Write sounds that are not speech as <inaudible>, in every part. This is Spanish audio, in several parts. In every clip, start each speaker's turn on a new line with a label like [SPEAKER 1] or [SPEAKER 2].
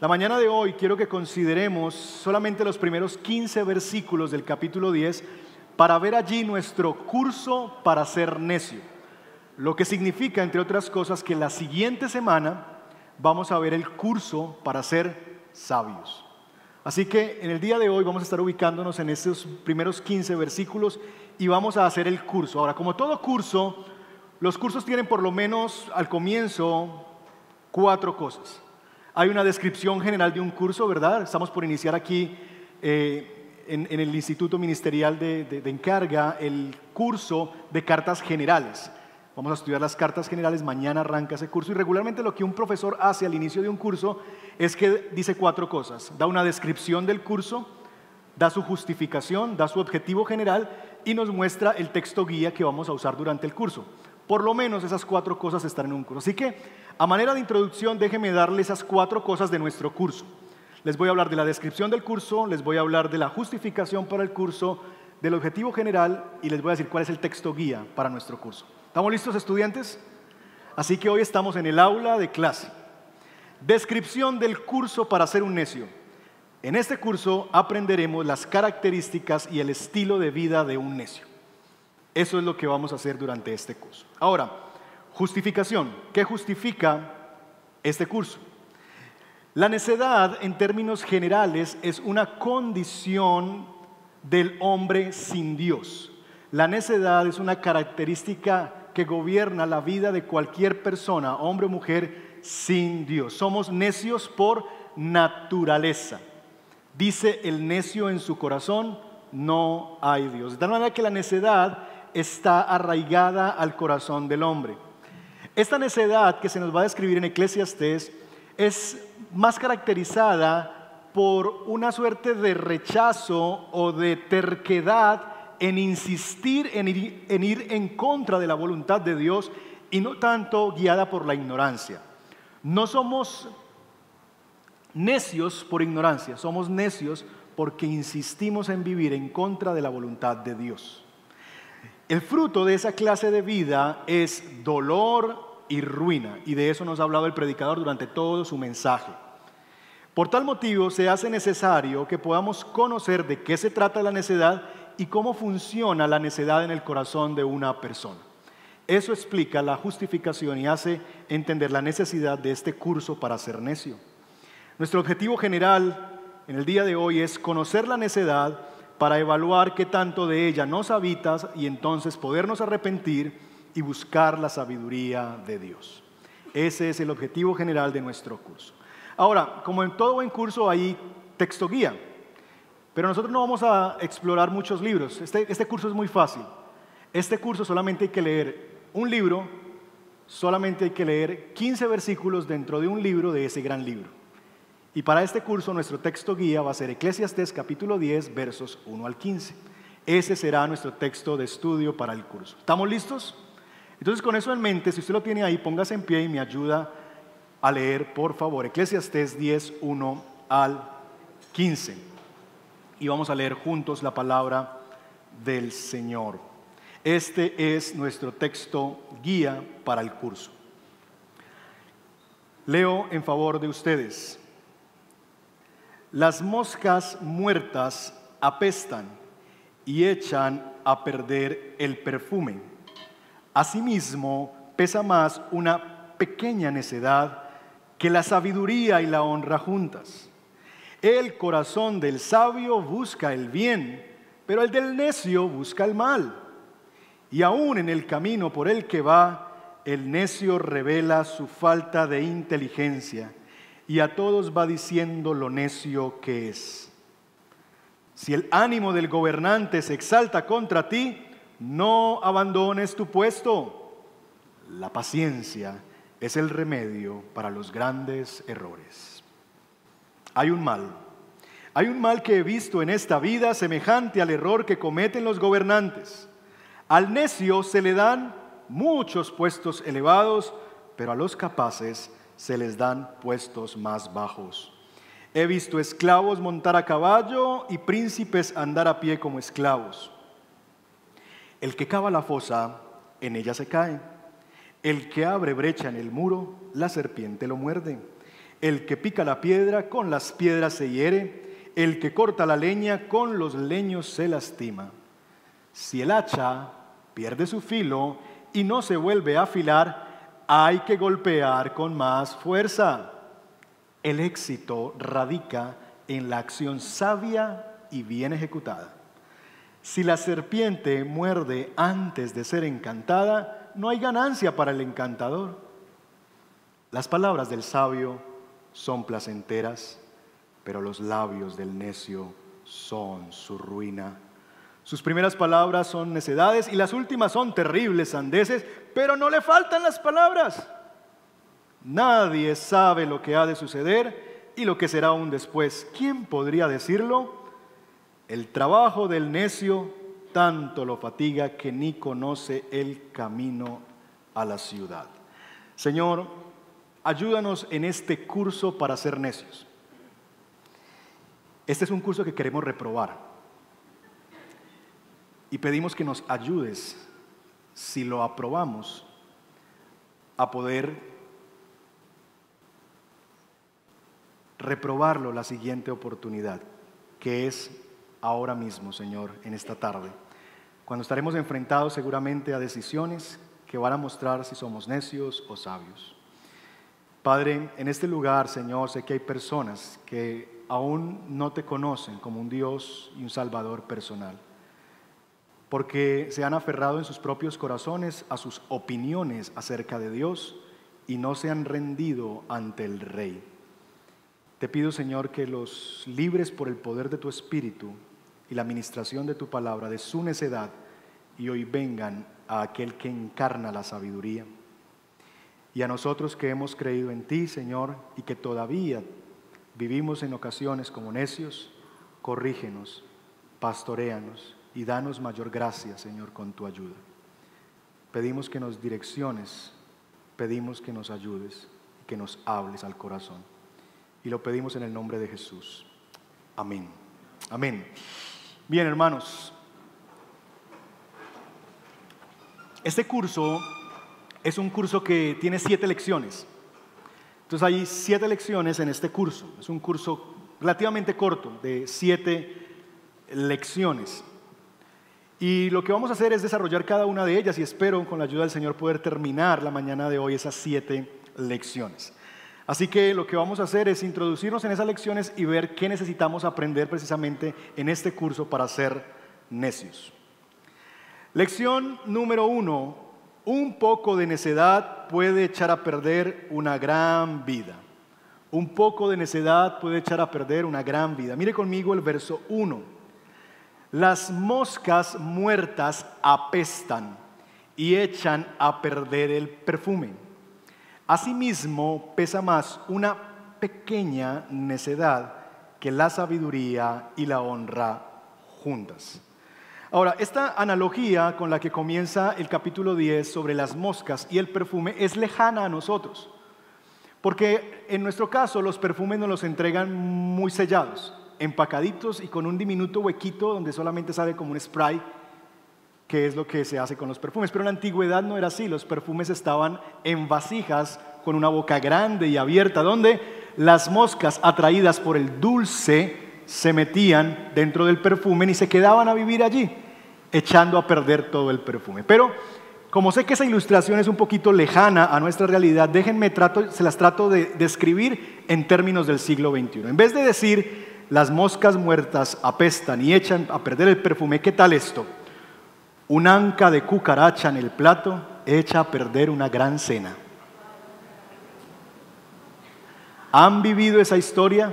[SPEAKER 1] La mañana de hoy quiero que consideremos solamente los primeros 15 versículos del capítulo 10 para ver allí nuestro curso para ser necio. Lo que significa, entre otras cosas, que la siguiente semana vamos a ver el curso para ser sabios. Así que en el día de hoy vamos a estar ubicándonos en estos primeros 15 versículos y vamos a hacer el curso. Ahora, como todo curso, los cursos tienen por lo menos al comienzo cuatro cosas. Hay una descripción general de un curso, ¿verdad? Estamos por iniciar aquí eh, en, el Instituto Ministerial de Encarga el curso de cartas generales. Vamos a estudiar las cartas generales, mañana arranca ese curso y regularmente lo que un profesor hace al inicio de un curso es que dice cuatro cosas. Da una descripción del curso, da su justificación, da su objetivo general y nos muestra el texto guía que vamos a usar durante el curso. Por lo menos esas cuatro cosas están en un curso. Así que, a manera de introducción, déjenme darle esas cuatro cosas de nuestro curso. Les voy a hablar de la descripción del curso, les voy a hablar de la justificación para el curso, del objetivo general y les voy a decir cuál es el texto guía para nuestro curso. ¿Estamos listos estudiantes? Así que hoy estamos en el aula de clase. Descripción del curso para ser un necio. En este curso aprenderemos las características y el estilo de vida de un necio. Eso es lo que vamos a hacer durante este curso. Ahora, justificación. ¿Qué justifica este curso? La necedad, en términos generales, es una condición del hombre sin Dios. La necedad es una característica que gobierna la vida de cualquier persona, hombre o mujer, sin Dios. Somos necios por naturaleza. Dice el necio en su corazón, no hay Dios. De tal manera que la necedad está arraigada al corazón del hombre. Esta necedad que se nos va a describir en Eclesiastes es más caracterizada por una suerte de rechazo o de terquedad en insistir en ir, en contra de la voluntad de Dios y no tanto guiada por la ignorancia. No somos necios por ignorancia, somos necios porque insistimos en vivir en contra de la voluntad de Dios. El fruto de esa clase de vida es dolor y ruina, y de eso nos ha hablado el predicador durante todo su mensaje. Por tal motivo se hace necesario que podamos conocer de qué se trata la necedad y cómo funciona la necedad en el corazón de una persona. Eso explica la justificación y hace entender la necesidad de este curso para ser necio. Nuestro objetivo general en el día de hoy es conocer la necedad para evaluar qué tanto de ella nos habitas y entonces podernos arrepentir y buscar la sabiduría de Dios. Ese es el objetivo general de nuestro curso. Ahora, como en todo buen curso hay texto guía. Pero nosotros no vamos a explorar muchos libros. Este, este, curso es muy fácil. Este curso solamente hay que leer un libro, solamente hay que leer 15 versículos dentro de un libro de ese gran libro. Y para este curso nuestro texto guía va a ser Eclesiastes capítulo 10 versos 1 al 15. Ese será nuestro texto de estudio para el curso. ¿Estamos listos? Entonces con eso en mente, si usted lo tiene ahí, póngase en pie y me ayuda a leer, por favor, Eclesiastes 10, 1 al 15 y vamos a leer juntos la palabra del Señor. Este es nuestro texto guía para el curso. Leo en favor de ustedes. Las moscas muertas apestan y echan a perder el perfume. Asimismo, pesa más una pequeña necedad que la sabiduría y la honra juntas. El corazón del sabio busca el bien, pero el del necio busca el mal. Y aún en el camino por el que va, el necio revela su falta de inteligencia y a todos va diciendo lo necio que es. Si el ánimo del gobernante se exalta contra ti, no abandones tu puesto. La paciencia es el remedio para los grandes errores. Hay un mal. Hay un mal que he visto en esta vida semejante al error que cometen los gobernantes. Al necio se le dan muchos puestos elevados, pero a los capaces se les dan puestos más bajos. He visto esclavos montar a caballo y príncipes andar a pie como esclavos. El que cava la fosa, en ella se cae. El que abre brecha en el muro, la serpiente lo muerde. El que pica la piedra, con las piedras se hiere. El que corta la leña, con los leños se lastima. Si el hacha pierde su filo y no se vuelve a afilar, hay que golpear con más fuerza. El éxito radica en la acción sabia y bien ejecutada. Si la serpiente muerde antes de ser encantada, no hay ganancia para el encantador. Las palabras del sabio son placenteras, pero los labios del necio son su ruina. Sus primeras palabras son necedades y las últimas son terribles sandeces, pero no le faltan las palabras. Nadie sabe lo que ha de suceder y lo que será aún después. ¿Quién podría decirlo? El trabajo del necio tanto lo fatiga que ni conoce el camino a la ciudad. Señor, ayúdanos en este curso para ser necios. Este es un curso que queremos reprobar. Y pedimos que nos ayudes, si lo aprobamos, a poder reprobarlo la siguiente oportunidad, que es ahora mismo, Señor, en esta tarde, cuando estaremos enfrentados seguramente a decisiones que van a mostrar si somos necios o sabios. Padre, en este lugar, Señor, sé que hay personas que aún no te conocen como un Dios y un Salvador personal, porque se han aferrado en sus propios corazones a sus opiniones acerca de Dios y no se han rendido ante el Rey. Te pido, Señor, que los libres por el poder de tu Espíritu y la administración de tu palabra de su necedad y hoy vengan a aquel que encarna la sabiduría. Y a nosotros que hemos creído en ti, Señor, y que todavía vivimos en ocasiones como necios, corrígenos, pastoreanos y danos mayor gracia, Señor, con tu ayuda. Pedimos que nos direcciones, pedimos que nos ayudes y que nos hables al corazón. Y lo pedimos en el nombre de Jesús. Amén. Amén. Bien, hermanos, este curso es un curso que tiene siete lecciones. Entonces hay siete lecciones en este curso. Es un curso relativamente corto, de siete lecciones. Y lo que vamos a hacer es desarrollar cada una de ellas y espero con la ayuda del Señor poder terminar la mañana de hoy esas siete lecciones. Así que lo que vamos a hacer es introducirnos en esas lecciones y ver qué necesitamos aprender precisamente en este curso para ser necios. Lección número uno, un poco de necedad puede echar a perder una gran vida. Un poco de necedad puede echar a perder una gran vida. Mire conmigo el verso 1. Las moscas muertas apestan y echan a perder el perfume. Asimismo, pesa más una pequeña necedad que la sabiduría y la honra juntas. Ahora, esta analogía con la que comienza el capítulo 10 sobre las moscas y el perfume es lejana a nosotros, porque en nuestro caso los perfumes nos los entregan muy sellados, empacaditos y con un diminuto huequito donde solamente sale como un spray qué es lo que se hace con los perfumes. Pero en la antigüedad no era así, los perfumes estaban en vasijas con una boca grande y abierta, donde las moscas atraídas por el dulce se metían dentro del perfume y se quedaban a vivir allí, echando a perder todo el perfume. Pero como sé que esa ilustración es un poquito lejana a nuestra realidad, déjenme, trato, se las trato de describir en términos del siglo XXI. En vez de decir las moscas muertas apestan y echan a perder el perfume, ¿qué tal esto? Un anca de cucaracha en el plato echa a perder una gran cena. ¿Han vivido esa historia?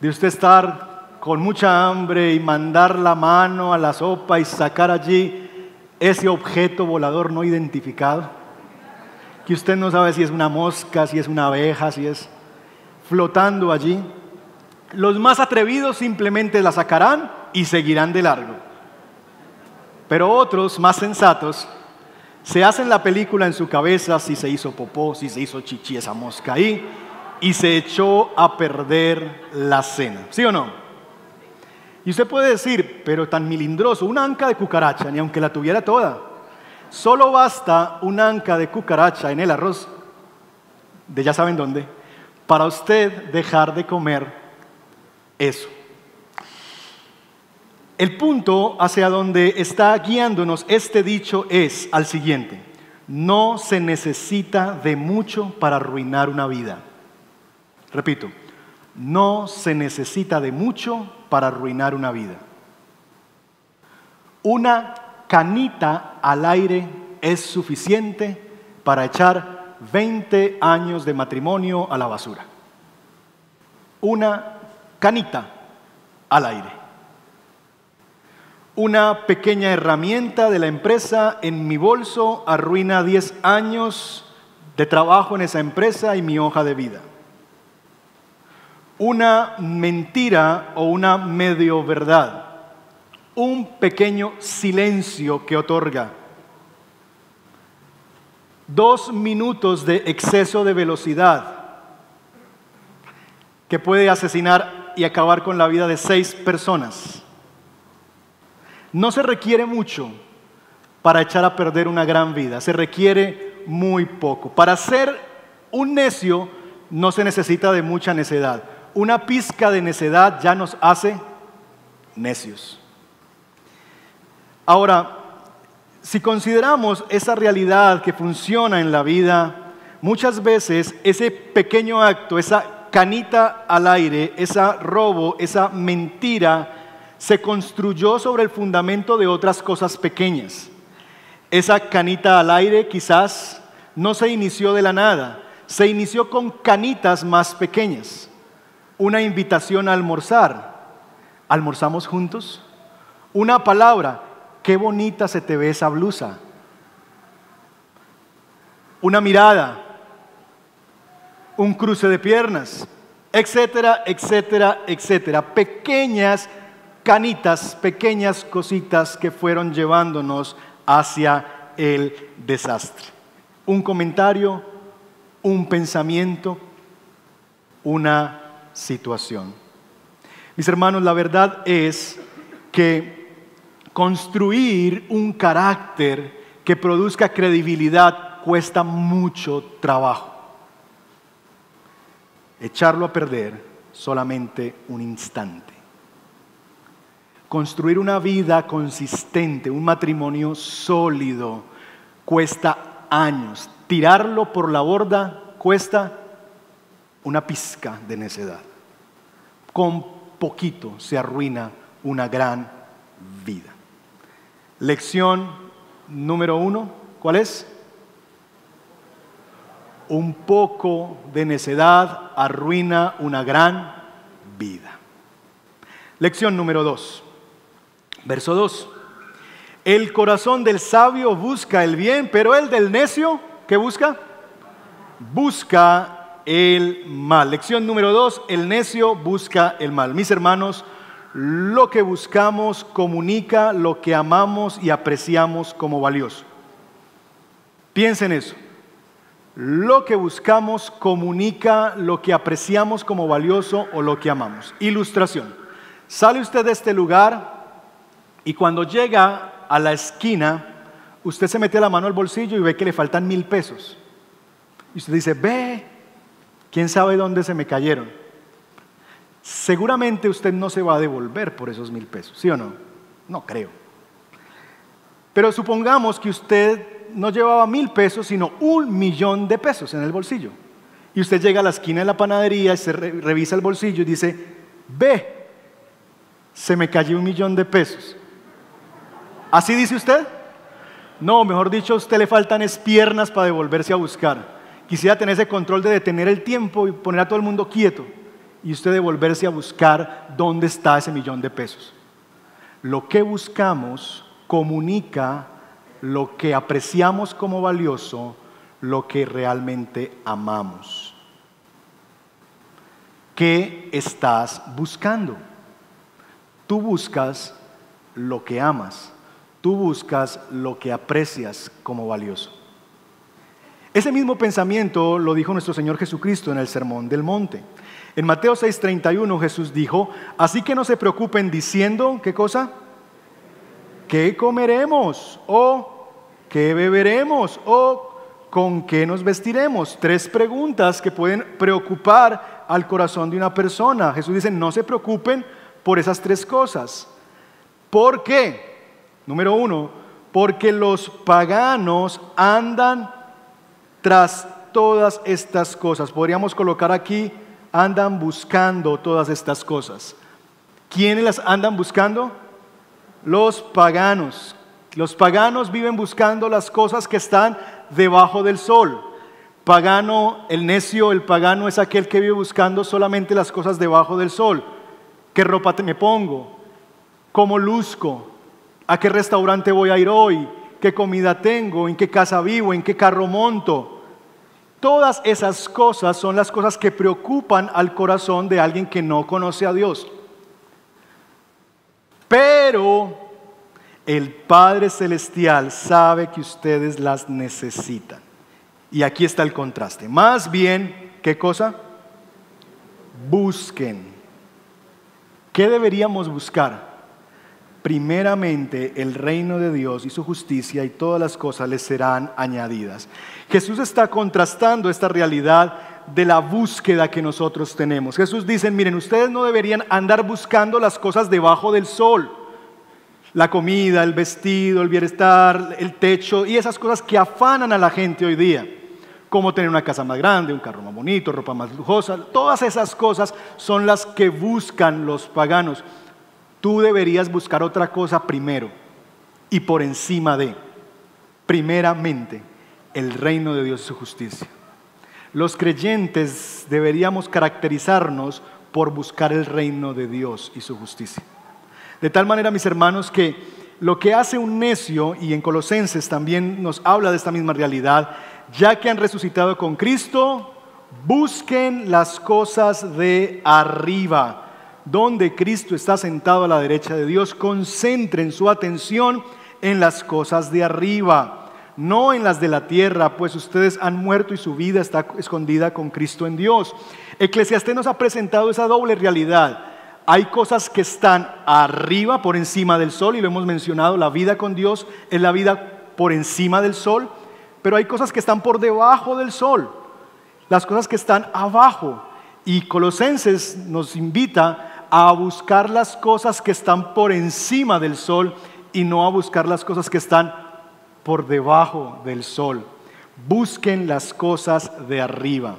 [SPEAKER 1] De usted estar con mucha hambre y mandar la mano a la sopa y sacar allí ese objeto volador no identificado. Que usted no sabe si es una mosca, si es una abeja, si es flotando allí. Los más atrevidos simplemente la sacarán y seguirán de largo. Pero otros, más sensatos, se hacen la película en su cabeza si se hizo popó, si se hizo chichi esa mosca ahí, y se echó a perder la cena. ¿Sí o no? Y usted puede decir, pero tan milindroso, una anca de cucaracha, ni aunque la tuviera toda. Solo basta una anca de cucaracha en el arroz, de ya saben dónde, para usted dejar de comer eso. El punto hacia donde está guiándonos este dicho es al siguiente. No se necesita de mucho para arruinar una vida. Repito, no se necesita de mucho para arruinar una vida. Una canita al aire es suficiente para echar 20 años de matrimonio a la basura. Una canita al aire. Una pequeña herramienta de la empresa en mi bolso arruina 10 años de trabajo en esa empresa y mi hoja de vida. Una mentira o una medio verdad un pequeño silencio que otorga. Dos minutos de exceso de velocidad que puede asesinar y acabar con la vida de seis personas. No se requiere mucho para echar a perder una gran vida, se requiere muy poco. Para ser un necio no se necesita de mucha necedad. Una pizca de necedad ya nos hace necios. Ahora, si consideramos esa realidad que funciona en la vida, muchas veces ese pequeño acto, esa canita al aire, esa robo, esa mentira, se construyó sobre el fundamento de otras cosas pequeñas. Esa canita al aire quizás no se inició de la nada, se inició con canitas más pequeñas. Una invitación a almorzar. ¿Almorzamos juntos? Una palabra, qué bonita se te ve esa blusa. Una mirada, un cruce de piernas, etcétera, etcétera, etcétera. Pequeñas canitas, pequeñas cositas que fueron llevándonos hacia el desastre. Un comentario, un pensamiento, una situación. Mis hermanos, la verdad es que construir un carácter que produzca credibilidad cuesta mucho trabajo. Echarlo a perder solamente un instante. Construir una vida consistente, un matrimonio sólido, cuesta años. Tirarlo por la borda cuesta una pizca de necedad. Con poquito se arruina una gran vida. Lección número uno, ¿cuál es? Un poco de necedad arruina una gran vida. Lección número dos, verso dos. El corazón del sabio busca el bien, pero el del necio, ¿qué busca? Busca el mal. Lección número dos, el necio busca el mal. Mis hermanos, lo que buscamos comunica lo que amamos y apreciamos como valioso. Piensen eso. Lo que buscamos comunica lo que apreciamos como valioso o lo que amamos. Ilustración. Sale usted de este lugar y cuando llega a la esquina, usted se mete la mano al bolsillo y ve que le faltan mil pesos. Y usted dice, ve, ¿quién sabe dónde se me cayeron? seguramente usted no se va a devolver por esos mil pesos, ¿sí o no? No creo. Pero supongamos que usted no llevaba mil pesos, sino un millón de pesos en el bolsillo. Y usted llega a la esquina de la panadería y se revisa el bolsillo y dice, ve, se me cayó un millón de pesos. ¿Así dice usted? No, mejor dicho, a usted le faltan es piernas para devolverse a buscar. Quisiera tener ese control de detener el tiempo y poner a todo el mundo quieto y usted devolverse a buscar dónde está ese millón de pesos. Lo que buscamos comunica lo que apreciamos como valioso, lo que realmente amamos. ¿Qué estás buscando? Tú buscas lo que amas, tú buscas lo que aprecias como valioso. Ese mismo pensamiento lo dijo nuestro Señor Jesucristo en el Sermón del Monte. En Mateo 6:31 Jesús dijo, así que no se preocupen diciendo, ¿qué cosa? ¿Qué comeremos? ¿O qué beberemos? ¿O ¿con qué nos vestiremos? Tres preguntas que pueden preocupar al corazón de una persona. Jesús dice, no se preocupen por esas tres cosas. ¿Por qué? Número uno, porque los paganos andan tras todas estas cosas. Podríamos colocar aquí, andan buscando todas estas cosas. ¿Quiénes las andan buscando? Los paganos. Los paganos viven buscando las cosas que están debajo del sol. Pagano, el necio, el pagano es aquel que vive buscando solamente las cosas debajo del sol. ¿Qué ropa me pongo? ¿Cómo luzco? ¿A qué restaurante voy a ir hoy? ¿Qué comida tengo? ¿En qué casa vivo? ¿En qué carro monto? Todas esas cosas son las cosas que preocupan al corazón de alguien que no conoce a Dios. Pero el Padre Celestial sabe que ustedes las necesitan. Y aquí está el contraste. Más bien, ¿qué cosa? Busquen. ¿Qué deberíamos buscar? Primeramente el reino de Dios y su justicia y todas las cosas les serán añadidas. Jesús está contrastando esta realidad de la búsqueda que nosotros tenemos. Jesús dice, miren, ustedes no deberían andar buscando las cosas debajo del sol la comida, el vestido, el bienestar, el techo y esas cosas que afanan a la gente hoy día. Como tener una casa más grande, un carro más bonito, ropa más lujosa. Todas esas cosas son las que buscan los paganos. Tú deberías buscar otra cosa primero y por encima de, primeramente, el reino de Dios y su justicia. Los creyentes deberíamos caracterizarnos por buscar el reino de Dios y su justicia. De tal manera, mis hermanos, que lo que hace un necio, y en Colosenses también nos habla de esta misma realidad, ya que han resucitado con Cristo, busquen las cosas de arriba, donde Cristo está sentado a la derecha de Dios, concentren su atención en las cosas de arriba, no en las de la tierra, pues ustedes han muerto y su vida está escondida con Cristo en Dios. Eclesiastés nos ha presentado esa doble realidad hay cosas que están arriba, por encima del sol, y lo hemos mencionado, la vida con Dios es la vida por encima del sol, pero hay cosas que están por debajo del sol, las cosas que están abajo. Y Colosenses nos invita a buscar las cosas que están por encima del sol y no a buscar las cosas que están por debajo del sol. Busquen las cosas de arriba.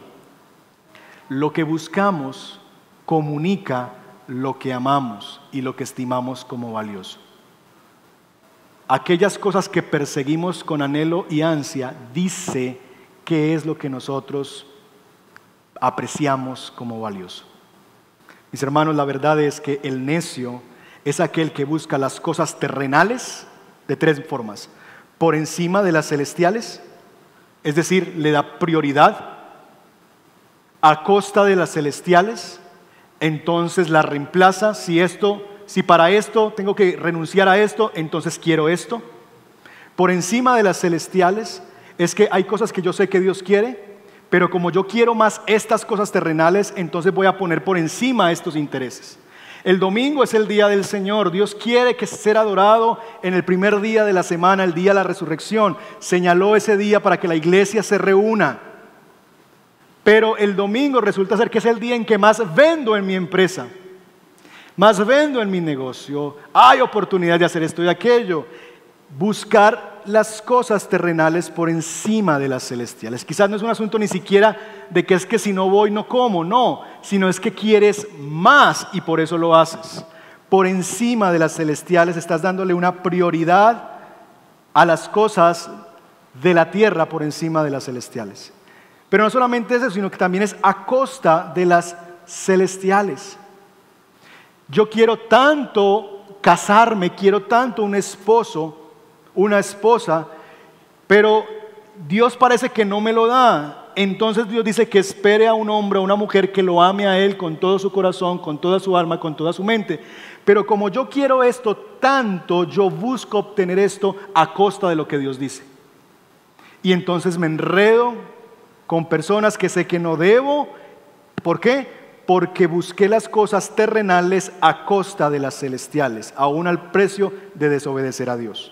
[SPEAKER 1] Lo que buscamos comunica lo que amamos y lo que estimamos como valioso. Aquellas cosas que perseguimos con anhelo y ansia, dice qué es lo que nosotros apreciamos como valioso. Mis hermanos, la verdad es que el necio es aquel que busca las cosas terrenales de tres formas. Por encima de las celestiales, es decir, le da prioridad a costa de las celestiales, entonces la reemplaza. Si esto, si para esto tengo que renunciar a esto, entonces quiero esto. Por encima de las celestiales es que hay cosas que yo sé que Dios quiere, pero como yo quiero más estas cosas terrenales, entonces voy a poner por encima estos intereses. El domingo es el día del Señor. Dios quiere que sea adorado en el primer día de la semana, el día de la resurrección. Señaló ese día para que la iglesia se reúna. Pero el domingo resulta ser que es el día en que más vendo en mi empresa, más vendo en mi negocio. Hay oportunidad de hacer esto y aquello. Buscar las cosas terrenales por encima de las celestiales. Quizás no es un asunto ni siquiera de que es que si no voy no como, no, sino es que quieres más y por eso lo haces. Por encima de las celestiales estás dándole una prioridad a las cosas de la tierra por encima de las celestiales. Pero no solamente eso, sino que también es a costa de las celestiales. Yo quiero tanto casarme, quiero tanto un esposo, una esposa, pero Dios parece que no me lo da. Entonces Dios dice que espere a un hombre, a una mujer que lo ame a Él con todo su corazón, con toda su alma, con toda su mente. Pero como yo quiero esto tanto, yo busco obtener esto a costa de lo que Dios dice. Y entonces me enredo con personas que sé que no debo. ¿Por qué? Porque busqué las cosas terrenales a costa de las celestiales, aún al precio de desobedecer a Dios.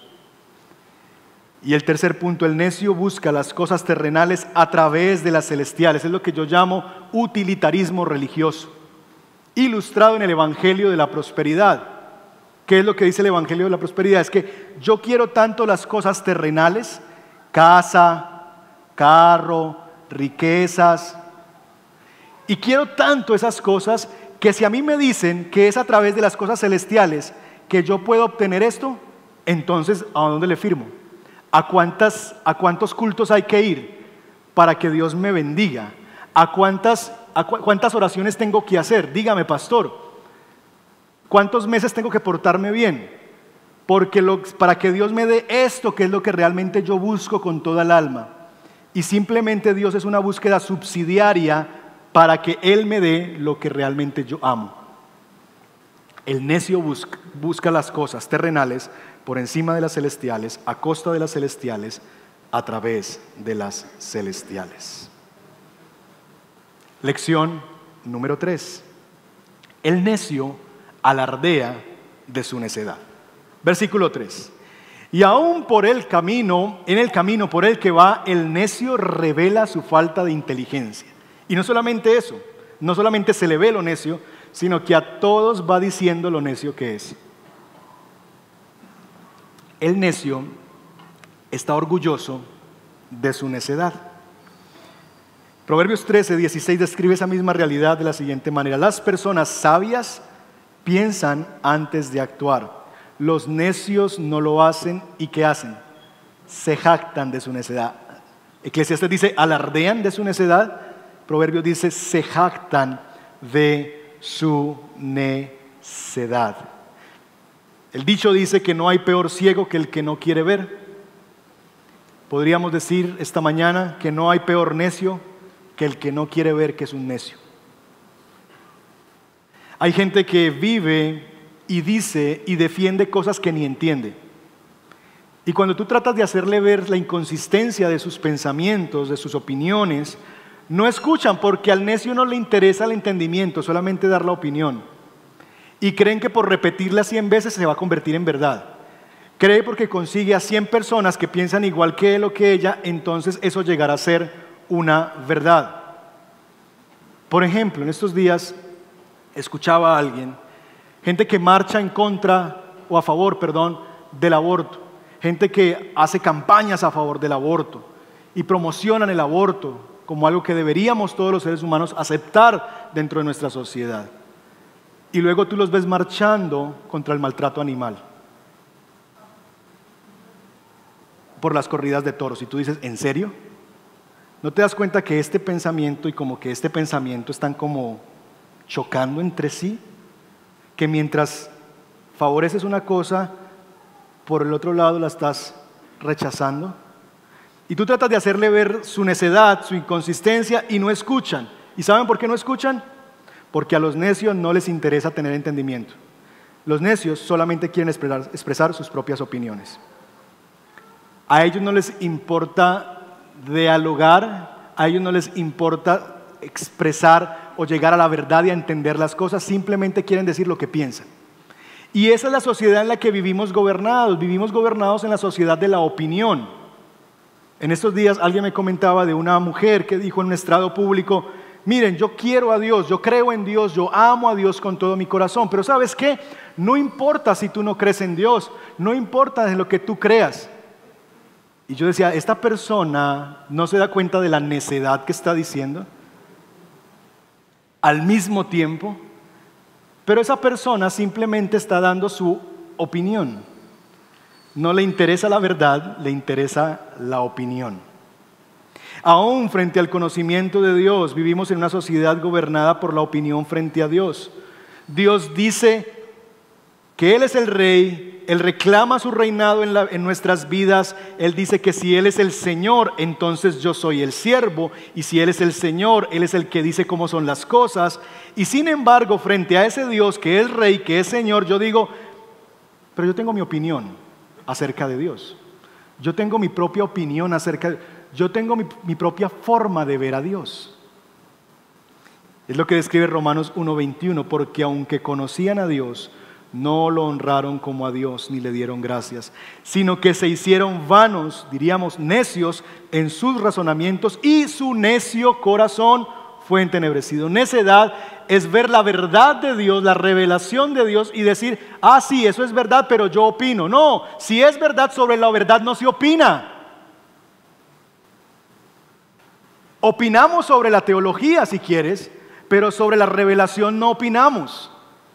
[SPEAKER 1] Y el tercer punto, el necio busca las cosas terrenales a través de las celestiales. Es lo que yo llamo utilitarismo religioso, ilustrado en el Evangelio de la Prosperidad. ¿Qué es lo que dice el Evangelio de la Prosperidad? Es que yo quiero tanto las cosas terrenales, casa, carro, riquezas, y quiero tanto esas cosas que si a mí me dicen que es a través de las cosas celestiales que yo puedo obtener esto, entonces ¿a dónde le firmo? ¿A, cuántas, ¿A cuántos cultos hay que ir para que Dios me bendiga? ¿A cuántas, a cuántas oraciones tengo que hacer? Dígame, pastor, ¿cuántos meses tengo que portarme bien? Porque para que Dios me dé esto, que es lo que realmente yo busco con toda el alma. Y simplemente Dios es una búsqueda subsidiaria para que Él me dé lo que realmente yo amo. El necio busca, las cosas terrenales por encima de las celestiales, a costa de las celestiales, a través de las celestiales. Lección número 3. El necio alardea de su necedad. Versículo 3. Y aún por el camino, en el camino por el que va, el necio revela su falta de inteligencia. Y no solamente eso, no solamente se le ve lo necio, sino que a todos va diciendo lo necio que es. El necio está orgulloso de su necedad. Proverbios 13, 16 describe esa misma realidad de la siguiente manera. Las personas sabias piensan antes de actuar. Los necios no lo hacen y ¿qué hacen? Se jactan de su necedad. Eclesiastes dice, alardean de su necedad. Proverbios dice, se jactan de su necedad. El dicho dice que no hay peor ciego que el que no quiere ver. Podríamos decir esta mañana que no hay peor necio que el que no quiere ver que es un necio. Hay gente que vive y dice y defiende cosas que ni entiende. Y cuando tú tratas de hacerle ver la inconsistencia de sus pensamientos, de sus opiniones, no escuchan porque al necio no le interesa el entendimiento, solamente dar la opinión y creen que por repetirla 100 veces se va a convertir en verdad. Cree porque consigue a 100 personas que piensan igual que él o que ella, entonces eso llegará a ser una verdad. Por ejemplo, en estos días escuchaba a alguien, gente que marcha en contra o a favor, perdón, del aborto, gente que hace campañas a favor del aborto y promocionan el aborto como algo que deberíamos todos los seres humanos aceptar dentro de nuestra sociedad y luego tú los ves marchando contra el maltrato animal. Por las corridas de toros. Y tú dices, ¿en serio? ¿No te das cuenta que este pensamiento y como que este pensamiento están como chocando entre sí? Que mientras favoreces una cosa, por el otro lado la estás rechazando. Y tú tratas de hacerle ver su necedad, su inconsistencia y no escuchan. ¿Y saben por qué no escuchan? porque a los necios no les interesa tener entendimiento. Los necios solamente quieren expresar, sus propias opiniones. A ellos no les importa dialogar, a ellos no les importa expresar o llegar a la verdad y a entender las cosas, simplemente quieren decir lo que piensan. Y esa es la sociedad en la que vivimos gobernados, vivimos gobernados en la sociedad de la opinión. En estos días alguien me comentaba de una mujer que dijo en un estrado público, Miren, yo quiero a Dios, yo creo en Dios, yo amo a Dios con todo mi corazón, pero ¿sabes qué? No importa si tú no crees en Dios, no importa en lo que tú creas. Y yo decía, ¿esta persona no se da cuenta de la necedad que está diciendo? Al mismo tiempo, pero esa persona simplemente está dando su opinión. No le interesa la verdad, le interesa la opinión. Aún frente al conocimiento de Dios, vivimos en una sociedad gobernada por la opinión frente a Dios. Dios dice que Él es el rey, Él reclama su reinado en, nuestras vidas, Él dice que si Él es el Señor, entonces yo soy el siervo, y si Él es el Señor, Él es el que dice cómo son las cosas. Y sin embargo, frente a ese Dios que es rey, que es Señor, yo digo, pero yo tengo mi opinión acerca de Dios. Yo tengo mi propia opinión acerca de yo tengo mi, propia forma de ver a Dios. Es lo que describe Romanos 1.21, porque aunque conocían a Dios, no lo honraron como a Dios ni le dieron gracias, sino que se hicieron vanos, diríamos necios, en sus razonamientos y su necio corazón fue entenebrecido. Necedad es ver la verdad de Dios, la revelación de Dios y decir, ah, sí, eso es verdad, pero yo opino. No, si es verdad sobre la verdad no se opina. Opinamos sobre la teología si quieres, pero sobre la revelación no opinamos.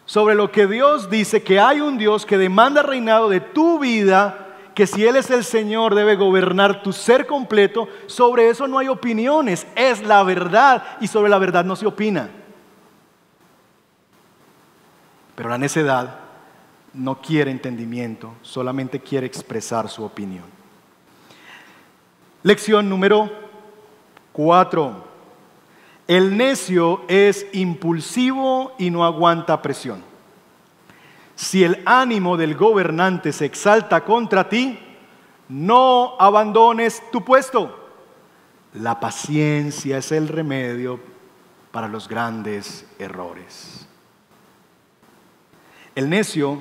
[SPEAKER 1] Sobre lo que Dios dice, que hay un Dios que demanda reinado de tu vida que si Él es el Señor debe gobernar tu ser completo, sobre eso no hay opiniones, es la verdad y sobre la verdad no se opina. Pero la necedad no quiere entendimiento, solamente quiere expresar su opinión. Lección número cuatro. El necio es impulsivo y no aguanta presión. Si el ánimo del gobernante se exalta contra ti, no abandones tu puesto. La paciencia es el remedio para los grandes errores. El necio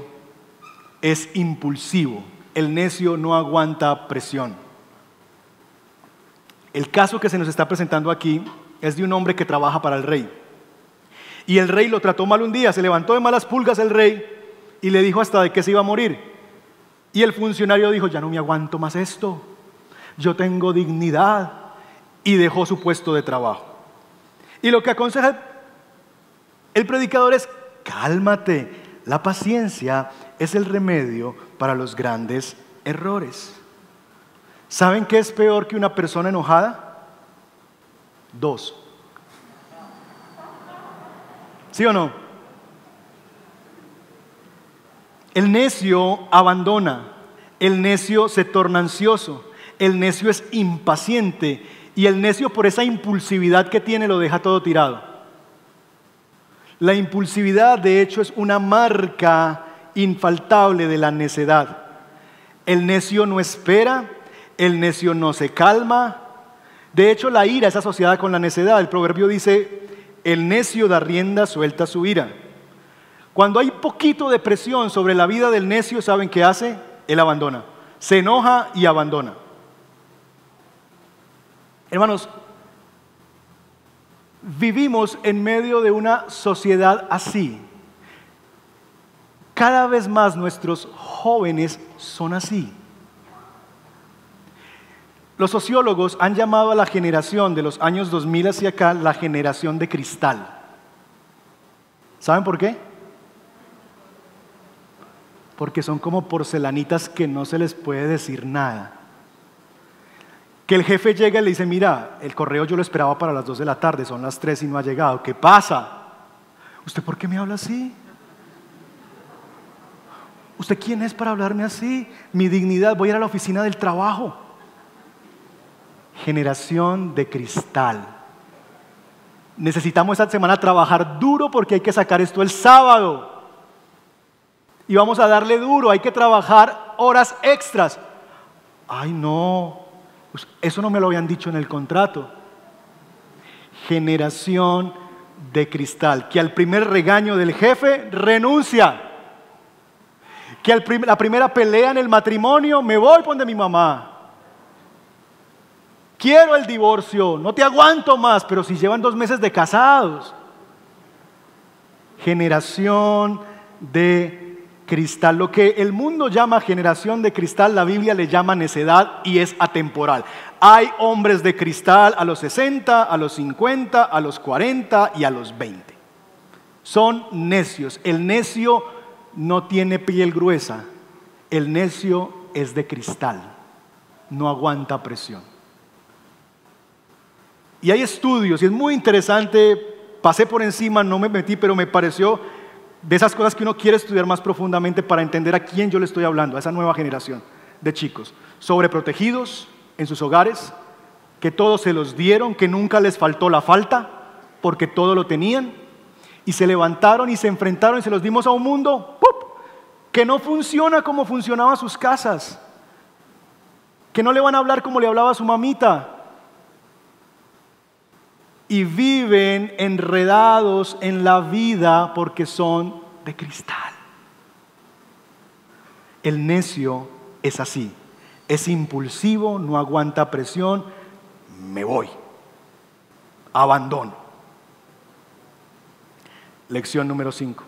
[SPEAKER 1] es impulsivo, el necio no aguanta presión. El caso que se nos está presentando aquí es de un hombre que trabaja para el rey. Y el rey lo trató mal un día, se levantó de malas pulgas el rey y le dijo hasta de que se iba a morir. Y el funcionario dijo, ya no me aguanto más esto, yo tengo dignidad y dejó su puesto de trabajo. Y lo que aconseja el predicador es, cálmate, la paciencia es el remedio para los grandes errores. ¿Saben qué es peor que una persona enojada? Dos. ¿Sí o no? El necio abandona, el necio se torna ansioso, el necio es impaciente y el necio por esa impulsividad que tiene lo deja todo tirado. La impulsividad de hecho es una marca infaltable de la necedad. El necio no espera, el necio no se calma. De hecho la ira es asociada con la necedad. El proverbio dice, el necio da rienda suelta su ira. Cuando hay poquito de presión sobre la vida del necio, ¿saben qué hace? Él abandona. Se enoja y abandona. Hermanos, vivimos en medio de una sociedad así. Cada vez más nuestros jóvenes son así. Los sociólogos han llamado a la generación de los años 2000 hacia acá la generación de cristal. ¿Saben por qué? porque son como porcelanitas que no se les puede decir nada. Que el jefe llega y le dice, mira, el correo yo lo esperaba para las 2 de la tarde, son las 3 y no ha llegado. ¿Qué pasa? ¿Usted por qué me habla así? ¿Usted quién es para hablarme así? Mi dignidad, voy a ir a la oficina del trabajo. Generación de cristal. Necesitamos esta semana trabajar duro porque hay que sacar esto el sábado y vamos a darle duro, hay que trabajar horas extras. Ay, no, pues eso no me lo habían dicho en el contrato. Generación de cristal, que al primer regaño del jefe renuncia. Que la primera pelea en el matrimonio me voy por de mi mamá. Quiero el divorcio, no te aguanto más, pero si llevan dos meses de casados. Generación de cristal. Lo que el mundo llama generación de cristal, la Biblia le llama necedad y es atemporal. Hay hombres de cristal a los 60, a los 50, a los 40 y a los 20. Son necios. El necio no tiene piel gruesa. El necio es de cristal. No aguanta presión. Y hay estudios, y es muy interesante, pasé por encima, no me metí, pero me pareció de esas cosas que uno quiere estudiar más profundamente para entender a quién yo le estoy hablando, a esa nueva generación de chicos, sobreprotegidos en sus hogares, que todos se los dieron, que nunca les faltó la falta, porque todo lo tenían, y se levantaron y se enfrentaron y se los dimos a un mundo que no funciona como funcionaban sus casas, que no le van a hablar como le hablaba su mamita, y viven enredados en la vida porque son de cristal. El necio es así, es impulsivo, no aguanta presión, me voy, abandono. Lección número 5.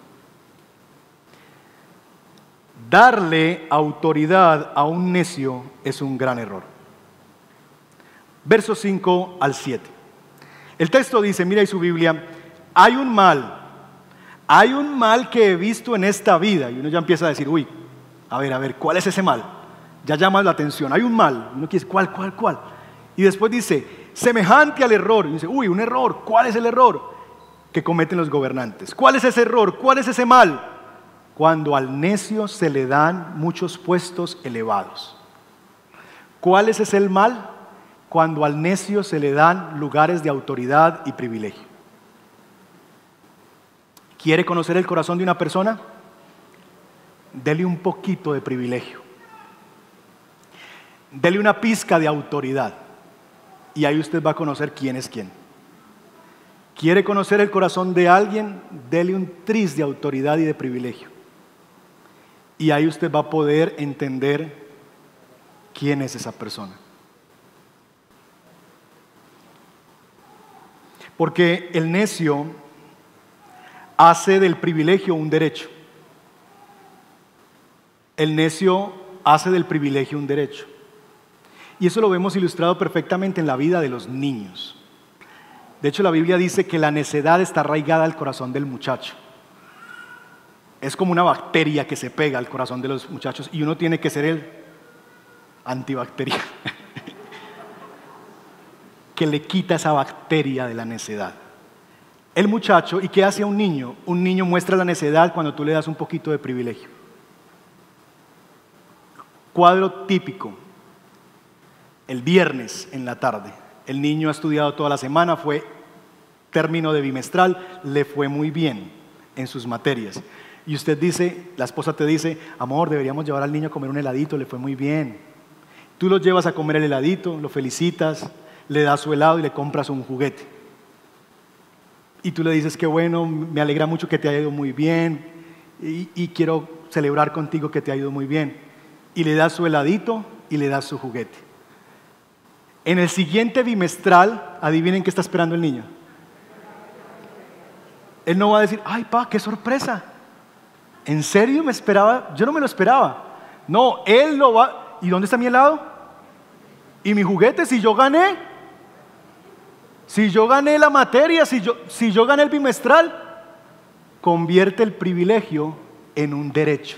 [SPEAKER 1] Darle autoridad a un necio es un gran error. Versos 5 al 7. El texto dice, mira y su Biblia, hay un mal, hay un mal que he visto en esta vida. Y uno ya empieza a decir, uy, a ver, a ver, ¿cuál es ese mal? Ya llama la atención, hay un mal. Uno quiere, ¿cuál, cuál, cuál? Y después dice, semejante al error. Y dice, uy, un error, ¿cuál es el error que cometen los gobernantes? ¿Cuál es ese error? ¿Cuál es ese mal? Cuando al necio se le dan muchos puestos elevados. ¿Cuál es ese el mal? Cuando al necio se le dan lugares de autoridad y privilegio. ¿Quiere conocer el corazón de una persona? Dele un poquito de privilegio. Dele una pizca de autoridad. Y ahí usted va a conocer quién es quién. ¿Quiere conocer el corazón de alguien? Dele un tris de autoridad y de privilegio. Y ahí usted va a poder entender quién es esa persona. Porque el necio hace del privilegio un derecho. El necio hace del privilegio un derecho. Y eso lo vemos ilustrado perfectamente en la vida de los niños. De hecho, la Biblia dice que la necedad está arraigada al corazón del muchacho. Es como una bacteria que se pega al corazón de los muchachos y uno tiene que ser el antibacterial <laughs> que le quita esa bacteria de la necedad. El muchacho, ¿y qué hace a un niño? Un niño muestra la necedad cuando tú le das un poquito de privilegio. Cuadro típico. El viernes en la tarde. El niño ha estudiado toda la semana, fue término de bimestral, le fue muy bien en sus materias. Y usted dice, la esposa te dice, amor, deberíamos llevar al niño a comer un heladito, le fue muy bien. Tú lo llevas a comer el heladito, lo felicitas, le das su helado y le compras un juguete y tú le dices que bueno, me alegra mucho que te haya ido muy bien y, quiero celebrar contigo que te ha ido muy bien. Y le das su heladito y le das su juguete. En el siguiente bimestral, adivinen qué está esperando el niño. Él no va a decir, ay, pa, qué sorpresa. ¿En serio me esperaba? Yo no me lo esperaba. No, él lo va. ¿Y dónde está mi helado? ¿Y mi juguete si yo gané? Si yo gané la materia, si yo, si yo gané el bimestral, convierte el privilegio en un derecho.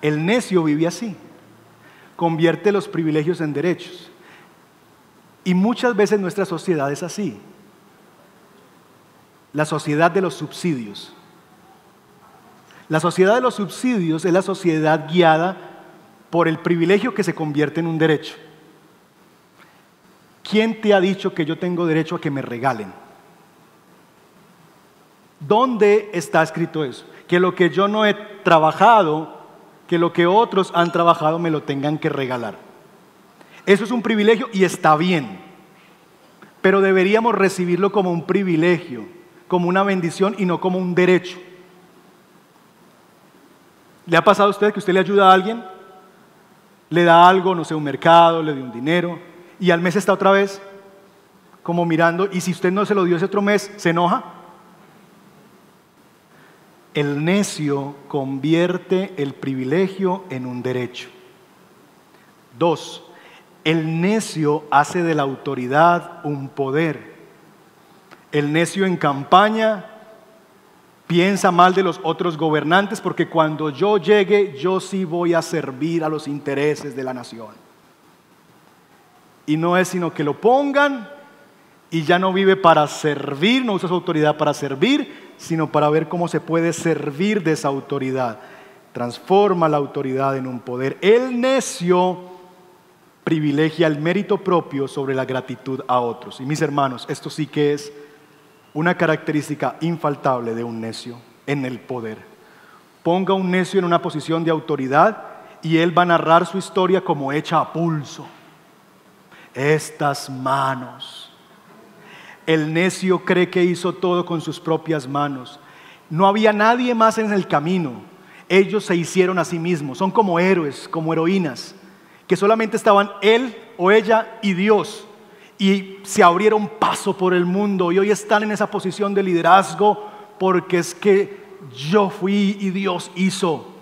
[SPEAKER 1] El necio vive así, convierte los privilegios en derechos. Y muchas veces nuestra sociedad es así. La sociedad de los subsidios. La sociedad de los subsidios es la sociedad guiada por el privilegio que se convierte en un derecho. ¿Quién te ha dicho que yo tengo derecho a que me regalen? ¿Dónde está escrito eso? Que lo que yo no he trabajado, que lo que otros han trabajado me lo tengan que regalar. Eso es un privilegio y está bien, pero deberíamos recibirlo como un privilegio, como una bendición y no como un derecho. ¿Le ha pasado a usted que usted le ayuda a alguien? Le da algo, no sé, un mercado, le dio un dinero, y al mes está otra vez como mirando, y si usted no se lo dio ese otro mes, ¿se enoja? El necio convierte el privilegio en un derecho. Dos, el necio hace de la autoridad un poder. El necio en campaña piensa mal de los otros gobernantes porque cuando yo llegue yo sí voy a servir a los intereses de la nación. Y no es sino que lo pongan y ya no vive para servir, no usa su autoridad para servir, sino para ver cómo se puede servir de esa autoridad. Transforma la autoridad en un poder. El necio privilegia el mérito propio sobre la gratitud a otros. Y mis hermanos, esto sí que es una característica infaltable de un necio en el poder. Ponga un necio en una posición de autoridad y él va a narrar su historia como hecha a pulso estas manos. El necio cree que hizo todo con sus propias manos. No había nadie más en el camino. Ellos se hicieron a sí mismos, son como héroes, como heroínas, que solamente estaban él o ella y Dios. Y se abrieron paso por el mundo y hoy están en esa posición de liderazgo porque es que yo fui y Dios hizo.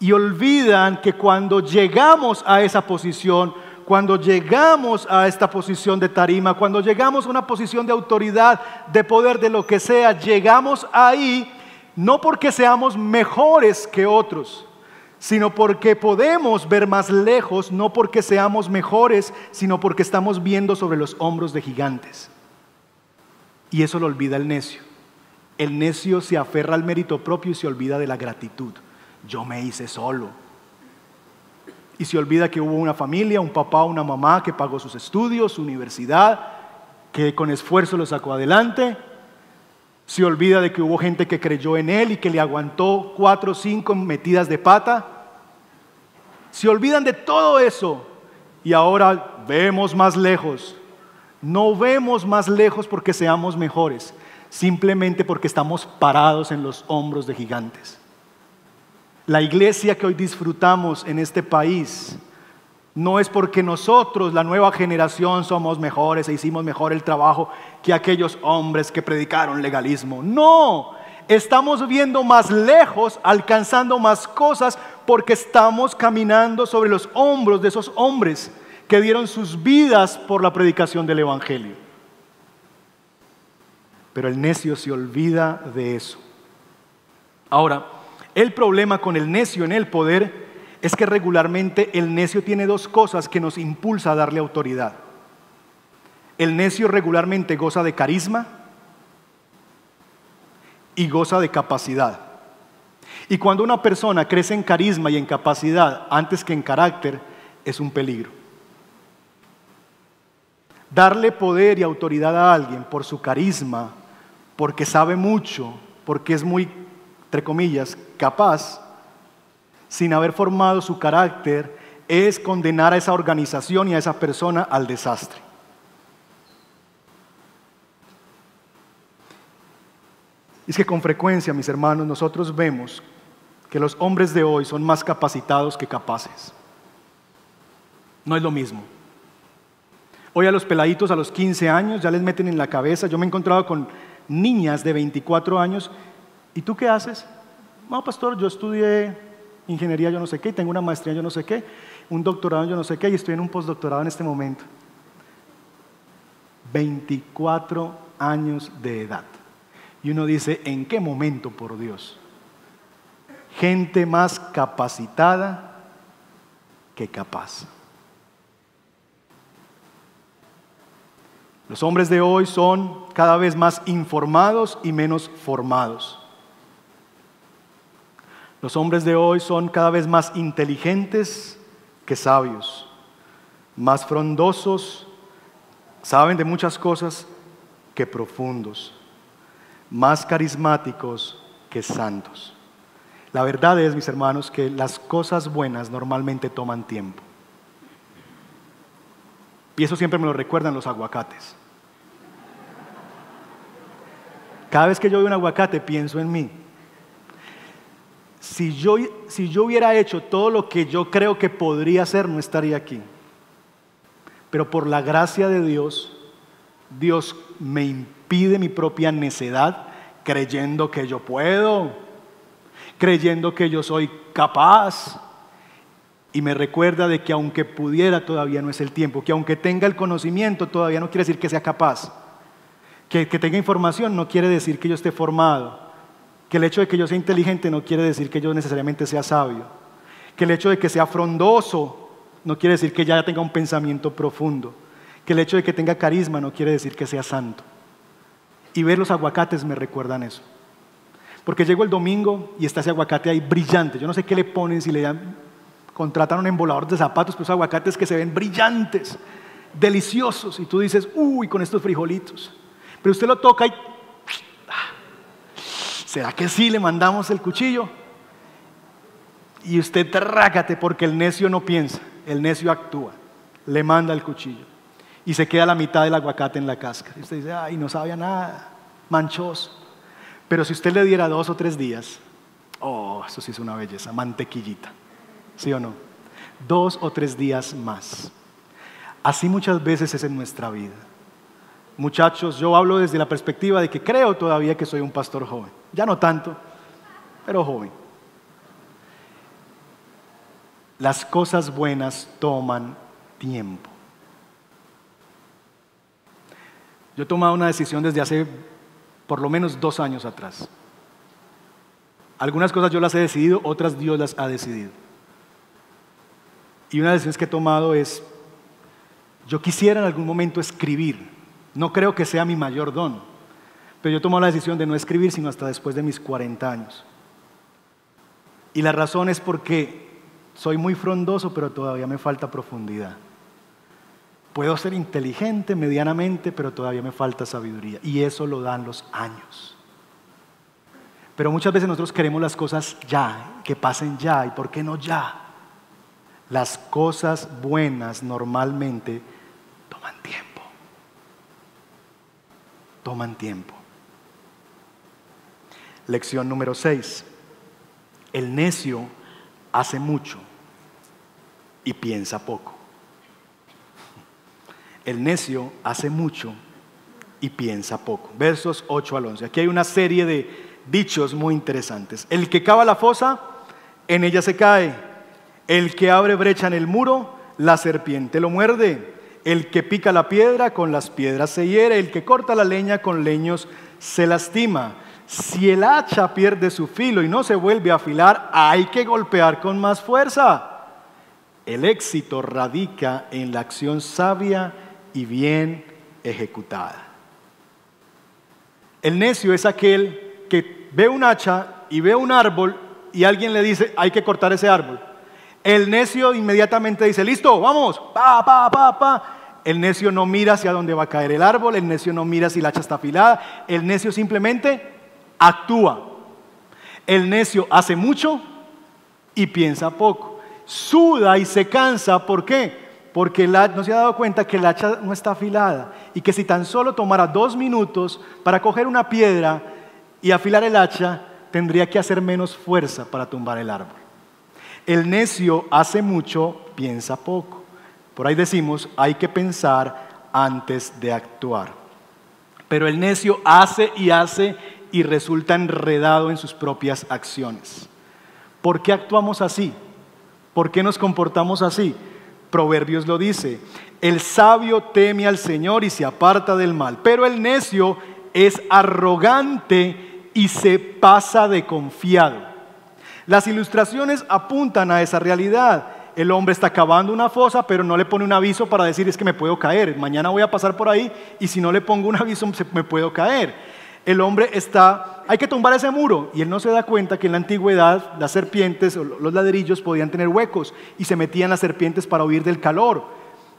[SPEAKER 1] Y olvidan que cuando llegamos a esa posición, cuando llegamos a esta posición de tarima, cuando llegamos a una posición de autoridad, de poder, de lo que sea, llegamos ahí no porque seamos mejores que otros, sino porque podemos ver más lejos, no porque seamos mejores, sino porque estamos viendo sobre los hombros de gigantes. Y eso lo olvida el necio. El necio se aferra al mérito propio y se olvida de la gratitud. Yo me hice solo. Y se olvida que hubo una familia, un papá, una mamá que pagó sus estudios, su universidad, que con esfuerzo lo sacó adelante. Se olvida de que hubo gente que creyó en él y que le aguantó cuatro o cinco metidas de pata. Se olvidan de todo eso y ahora vemos más lejos. No vemos más lejos porque seamos mejores, simplemente porque estamos parados en los hombros de gigantes. La iglesia que hoy disfrutamos en este país no es porque nosotros, la nueva generación, somos mejores e hicimos mejor el trabajo que aquellos hombres que predicaron legalismo. No, estamos viendo más lejos, alcanzando más cosas porque estamos caminando sobre los hombros de esos hombres que dieron sus vidas por la predicación del Evangelio. Pero el necio se olvida de eso. Ahora, el problema con el necio en el poder es que regularmente el necio tiene dos cosas que nos impulsa a darle autoridad. El necio regularmente goza de carisma y goza de capacidad. Y cuando una persona crece en carisma y en capacidad antes que en carácter, es un peligro. Darle poder y autoridad a alguien por su carisma, porque sabe mucho, porque es muy entre comillas, capaz, sin haber formado su carácter, es condenar a esa organización y a esa persona al desastre. Es que con frecuencia, mis hermanos, nosotros vemos que los hombres de hoy son más capacitados que capaces. No es lo mismo. Hoy a los peladitos a los 15 años ya les meten en la cabeza. Yo me he encontrado con niñas de 24 años ¿Y tú qué haces? No, pastor, yo estudié ingeniería yo no sé qué, y tengo una maestría yo no sé qué, un doctorado yo no sé qué, y estoy en un postdoctorado en este momento. 24 años de edad. Y uno dice, ¿en qué momento, por Dios? Gente más capacitada que capaz. Los hombres de hoy son cada vez más informados y menos formados. Los hombres de hoy son cada vez más inteligentes que sabios, más frondosos, saben de muchas cosas que profundos, más carismáticos que santos. La verdad es, mis hermanos, que las cosas buenas normalmente toman tiempo. Y eso siempre me lo recuerdan los aguacates. Cada vez que yo veo un aguacate pienso en mí si yo, si yo hubiera hecho todo lo que yo creo que podría hacer, no estaría aquí. Pero por la gracia de Dios, Dios me impide mi propia necedad, creyendo que yo puedo, creyendo que yo soy capaz. Y me recuerda de que aunque pudiera todavía no es el tiempo, que aunque tenga el conocimiento todavía no quiere decir que sea capaz, que, que tenga información no quiere decir que yo esté formado que el hecho de que yo sea inteligente no quiere decir que yo necesariamente sea sabio. Que el hecho de que sea frondoso no quiere decir que ya tenga un pensamiento profundo. Que el hecho de que tenga carisma no quiere decir que sea santo. Y ver los aguacates me recuerdan eso. Porque llego el domingo y está ese aguacate ahí brillante. Yo no sé qué le ponen, si le dan, contratan un embolador de zapatos, pero esos aguacates que se ven brillantes, deliciosos. Y tú dices, uy, con estos frijolitos. Pero usted lo toca y ¿será que sí le mandamos el cuchillo? Y usted trágate porque el necio no piensa, el necio actúa, le manda el cuchillo y se queda la mitad del aguacate en la cáscara. Y usted dice, ay, no sabía nada, manchoso. Pero si usted le diera dos o tres días, oh, eso sí es una belleza, mantequillita, ¿sí o no? Dos o tres días más. Así muchas veces es en nuestra vida. Muchachos, yo hablo desde la perspectiva de que creo todavía que soy un pastor joven. Ya no tanto, pero joven. Las cosas buenas toman tiempo. Yo he tomado una decisión desde hace por lo menos dos años atrás. Algunas cosas yo las he decidido, otras Dios las ha decidido. Y una de las decisiones que he tomado es, yo quisiera en algún momento escribir. No creo que sea mi mayor don, pero yo he tomado la decisión de no escribir sino hasta después de mis 40 años. Y la razón es porque soy muy frondoso, pero todavía me falta profundidad. Puedo ser inteligente medianamente, pero todavía me falta sabiduría. Y eso lo dan los años. Pero muchas veces nosotros queremos las cosas ya, que pasen ya. ¿Y por qué no ya? Las cosas buenas normalmente toman tiempo. Toman tiempo. Lección número 6. El necio hace mucho y piensa poco. El necio hace mucho y piensa poco. Versos 8 al 11. Aquí hay una serie de dichos muy interesantes. El que cava la fosa, en ella se cae. El que abre brecha en el muro, la serpiente lo muerde. El que pica la piedra, con las piedras se hiere. El que corta la leña, con leños se lastima. Si el hacha pierde su filo y no se vuelve a afilar, hay que golpear con más fuerza. El éxito radica en la acción sabia y bien ejecutada. El necio es aquel que ve un hacha y ve un árbol y alguien le dice, hay que cortar ese árbol. El necio inmediatamente dice, listo, vamos, pa, pa, pa, pa. El necio no mira hacia dónde va a caer el árbol, el necio no mira si la hacha está afilada, el necio simplemente actúa. El necio hace mucho y piensa poco. Suda y se cansa, ¿por qué? porque no se ha dado cuenta que el hacha no está afilada y que si tan solo tomara dos minutos para coger una piedra y afilar el hacha, tendría que hacer menos fuerza para tumbar el árbol. El necio hace mucho, piensa poco. Por ahí decimos, hay que pensar antes de actuar. Pero el necio hace y hace y resulta enredado en sus propias acciones. ¿Por qué actuamos así? ¿Por qué nos comportamos así? Proverbios lo dice, el sabio teme al Señor y se aparta del mal, pero el necio es arrogante y se pasa de confiado. Las ilustraciones apuntan a esa realidad. El hombre está cavando una fosa, pero no le pone un aviso para decir es que me puedo caer. Mañana voy a pasar por ahí y si no le pongo un aviso me puedo caer el hombre está, hay que tumbar ese muro. Y él no se da cuenta que en la antigüedad las serpientes o los ladrillos podían tener huecos y se metían las serpientes para huir del calor.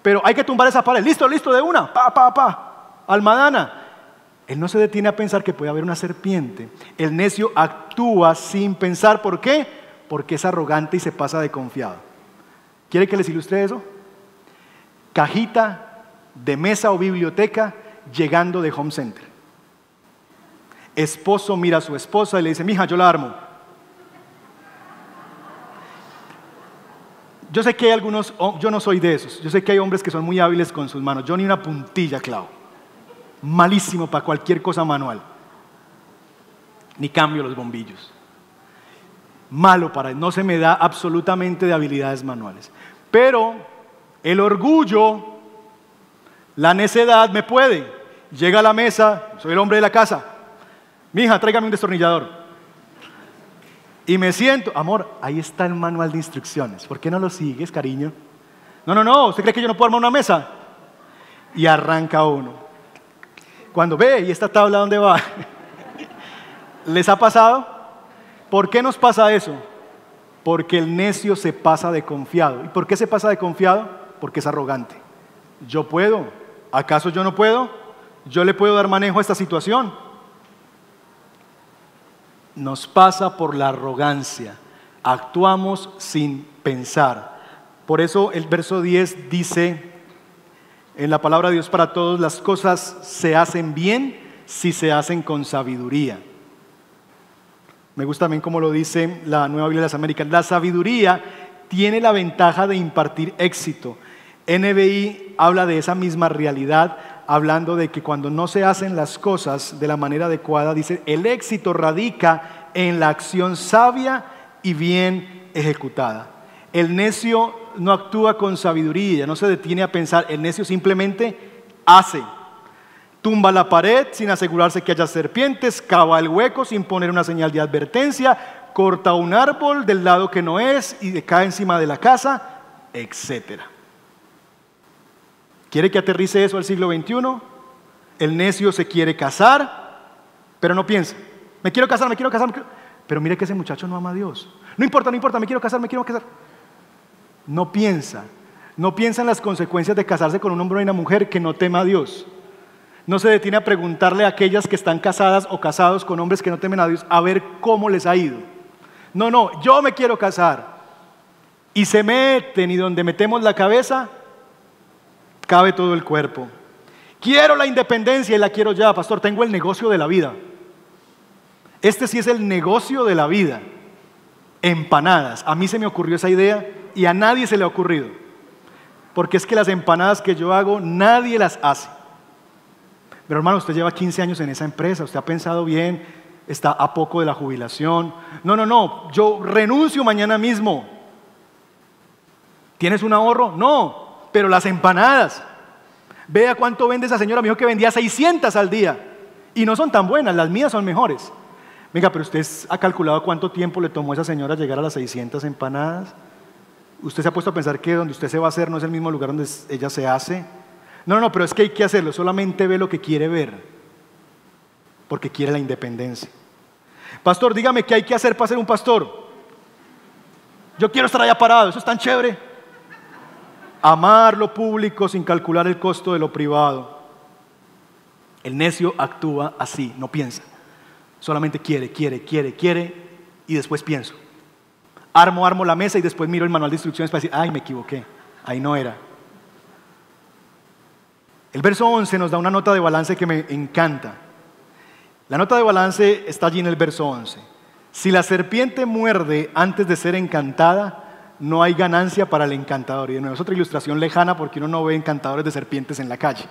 [SPEAKER 1] Pero hay que tumbar esa pared. Listo, listo, de una. Pa, pa, pa. Almadana. Él no se detiene a pensar que puede haber una serpiente. El necio actúa sin pensar. ¿Por qué? Porque es arrogante y se pasa de confiado. ¿Quiere que les ilustre eso? Cajita de mesa o biblioteca llegando de Home Center esposo mira a su esposa y le dice, mija, yo la armo. Yo sé que hay algunos, yo no soy de esos, yo sé que hay hombres que son muy hábiles con sus manos, yo ni una puntilla clavo, malísimo para cualquier cosa manual, ni cambio los bombillos, malo para, no se me da absolutamente de habilidades manuales, pero el orgullo, la necedad me puede, llega a la mesa, soy el hombre de la casa, hija, tráigame un destornillador. Y me siento, amor, ahí está el manual de instrucciones. ¿Por qué no lo sigues, cariño? No, no, no, ¿usted cree que yo no puedo armar una mesa? Y arranca uno. Cuando ve, ¿y esta tabla dónde va? <laughs> ¿Les ha pasado? ¿Por qué nos pasa eso? Porque el necio se pasa de confiado. ¿Y por qué se pasa de confiado? Porque es arrogante. Yo puedo. ¿Acaso yo no puedo? Yo le puedo dar manejo a esta situación nos pasa por la arrogancia. Actuamos sin pensar. Por eso el verso 10 dice, en la palabra de Dios para todos, las cosas se hacen bien si se hacen con sabiduría. Me gusta también como lo dice la Nueva Biblia de las Américas. La sabiduría tiene la ventaja de impartir éxito. NBI habla de esa misma realidad, hablando de que cuando no se hacen las cosas de la manera adecuada, dice, el éxito radica en la acción sabia y bien ejecutada. El necio no actúa con sabiduría, no se detiene a pensar, el necio simplemente hace. Tumba la pared sin asegurarse que haya serpientes, cava el hueco sin poner una señal de advertencia, corta un árbol del lado que no es y cae encima de la casa, etc. ¿Quiere que aterrice eso al siglo XXI? El necio se quiere casar, pero no piensa. Me quiero casar, me quiero casar, pero mire que ese muchacho no ama a Dios. No importa, no importa, me quiero casar, me quiero casar. No piensa, no piensa en las consecuencias de casarse con un hombre o una mujer que no tema a Dios no se detiene a preguntarle a aquellas que están casadas o casados con hombres que no temen a Dios a ver cómo les ha ido. No, no, yo me quiero casar. Y se meten y donde metemos la cabeza, cabe todo el cuerpo. Quiero la independencia y la quiero ya, pastor. Tengo el negocio de la vida. Este sí es el negocio de la vida. Empanadas. A mí se me ocurrió esa idea y a nadie se le ha ocurrido. Porque es que las empanadas que yo hago, nadie las hace. Pero hermano, usted lleva 15 años en esa empresa, usted ha pensado bien, está a poco de la jubilación. No, no, no, yo renuncio mañana mismo. ¿Tienes un ahorro? No, pero las empanadas. Vea cuánto vende esa señora, me dijo que vendía 600 al día. Y no son tan buenas, las mías son mejores. Venga, pero usted ha calculado cuánto tiempo le tomó a esa señora llegar a las 600 empanadas. ¿Usted se ha puesto a pensar que donde usted se va a hacer no es el mismo lugar donde ella se hace? No, no, pero es que hay que hacerlo, solamente ve lo que quiere ver, porque quiere la independencia. Pastor, dígame qué hay que hacer para ser un pastor. Yo quiero estar allá parado, eso es tan chévere. Amar lo público sin calcular el costo de lo privado. El necio actúa así, no piensa. Solamente quiere, quiere, quiere, quiere y después pienso. Armo, armo la mesa y después miro el manual de instrucciones para decir, ay, me equivoqué, ahí no era. El verso 11 nos da una nota de balance que me encanta. La nota de balance está allí en el verso 11. Si la serpiente muerde antes de ser encantada, no hay ganancia para el encantador. Y de nuevo es otra ilustración lejana porque uno no ve encantadores de serpientes en la calle.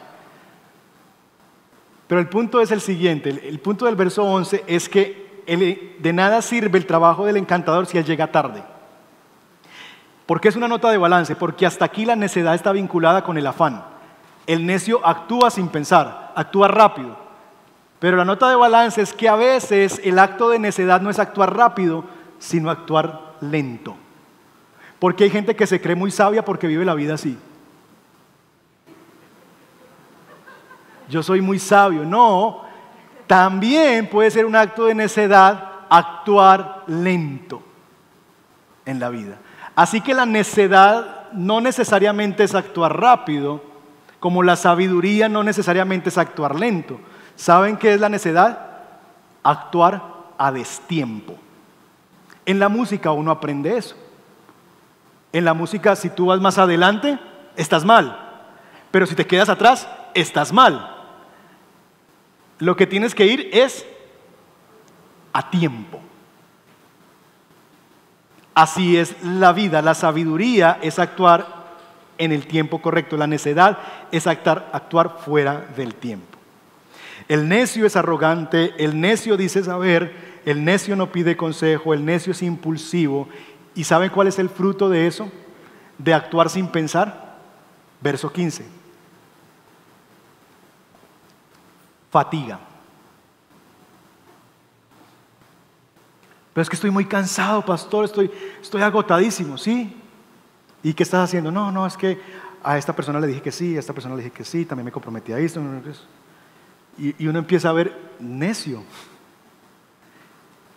[SPEAKER 1] Pero el punto es el siguiente, el, punto del verso 11 es que de nada sirve el trabajo del encantador si él llega tarde. ¿Por qué es una nota de balance? Porque hasta aquí la necedad está vinculada con el afán. El necio actúa sin pensar, actúa rápido. Pero la nota de balance es que a veces el acto de necedad no es actuar rápido, sino actuar lento. Porque hay gente que se cree muy sabia porque vive la vida así. Yo soy muy sabio. No, también puede ser un acto de necedad actuar lento en la vida. Así que la necedad no necesariamente es actuar rápido, como la sabiduría no necesariamente es actuar lento. ¿Saben qué es la necedad? Actuar a destiempo. En la música uno aprende eso. En la música, si tú vas más adelante, estás mal. Pero si te quedas atrás, estás mal. Lo que tienes que ir es a tiempo. Así es la vida. La sabiduría es actuar en el tiempo correcto. La necedad es actuar, actuar fuera del tiempo. El necio es arrogante, el necio dice saber, el necio no pide consejo, el necio es impulsivo. ¿Y saben cuál es el fruto de eso? De actuar sin pensar. Verso 15. Fatiga. Pero es que estoy muy cansado, pastor, estoy, estoy agotadísimo, ¿sí? ¿Y qué estás haciendo? No, no, es que a esta persona le dije que sí, a esta persona le dije que sí, también me comprometí a esto. Y, y uno empieza a ver necio.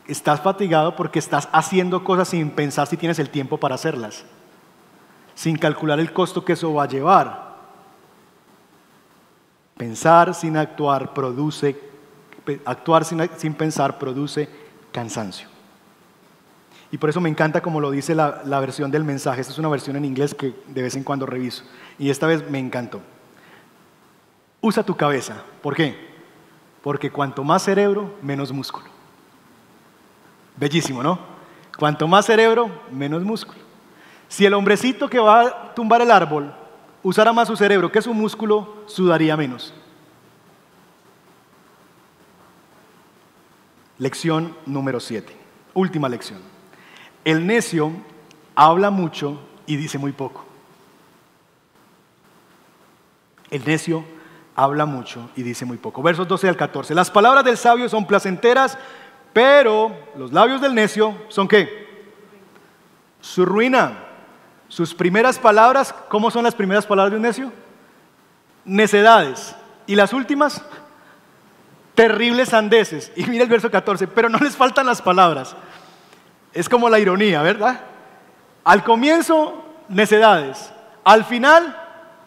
[SPEAKER 1] Estás fatigado porque estás haciendo cosas sin pensar si tienes el tiempo para hacerlas, sin calcular el costo que eso va a llevar. Pensar sin actuar produce, actuar sin, pensar produce cansancio. Y por eso me encanta como lo dice la, versión del mensaje. Esta es una versión en inglés que de vez en cuando reviso. Y esta vez me encantó. Usa tu cabeza. ¿Por qué? Porque cuanto más cerebro, menos músculo. Bellísimo, ¿no? Cuanto más cerebro, menos músculo. Si el hombrecito que va a tumbar el árbol usara más su cerebro que su músculo, sudaría menos. Lección número 7. Última lección. El necio habla mucho y dice muy poco. El necio habla mucho y dice muy poco. Versos 12 al 14. Las palabras del sabio son placenteras, pero los labios del necio son qué? Su ruina. Sus primeras palabras, ¿cómo son las primeras palabras de un necio? Necedades. ¿Y las últimas? Terribles sandeces. Y mira el verso 14, pero no les faltan las palabras. Es como la ironía, ¿verdad? Al comienzo, necedades. Al final,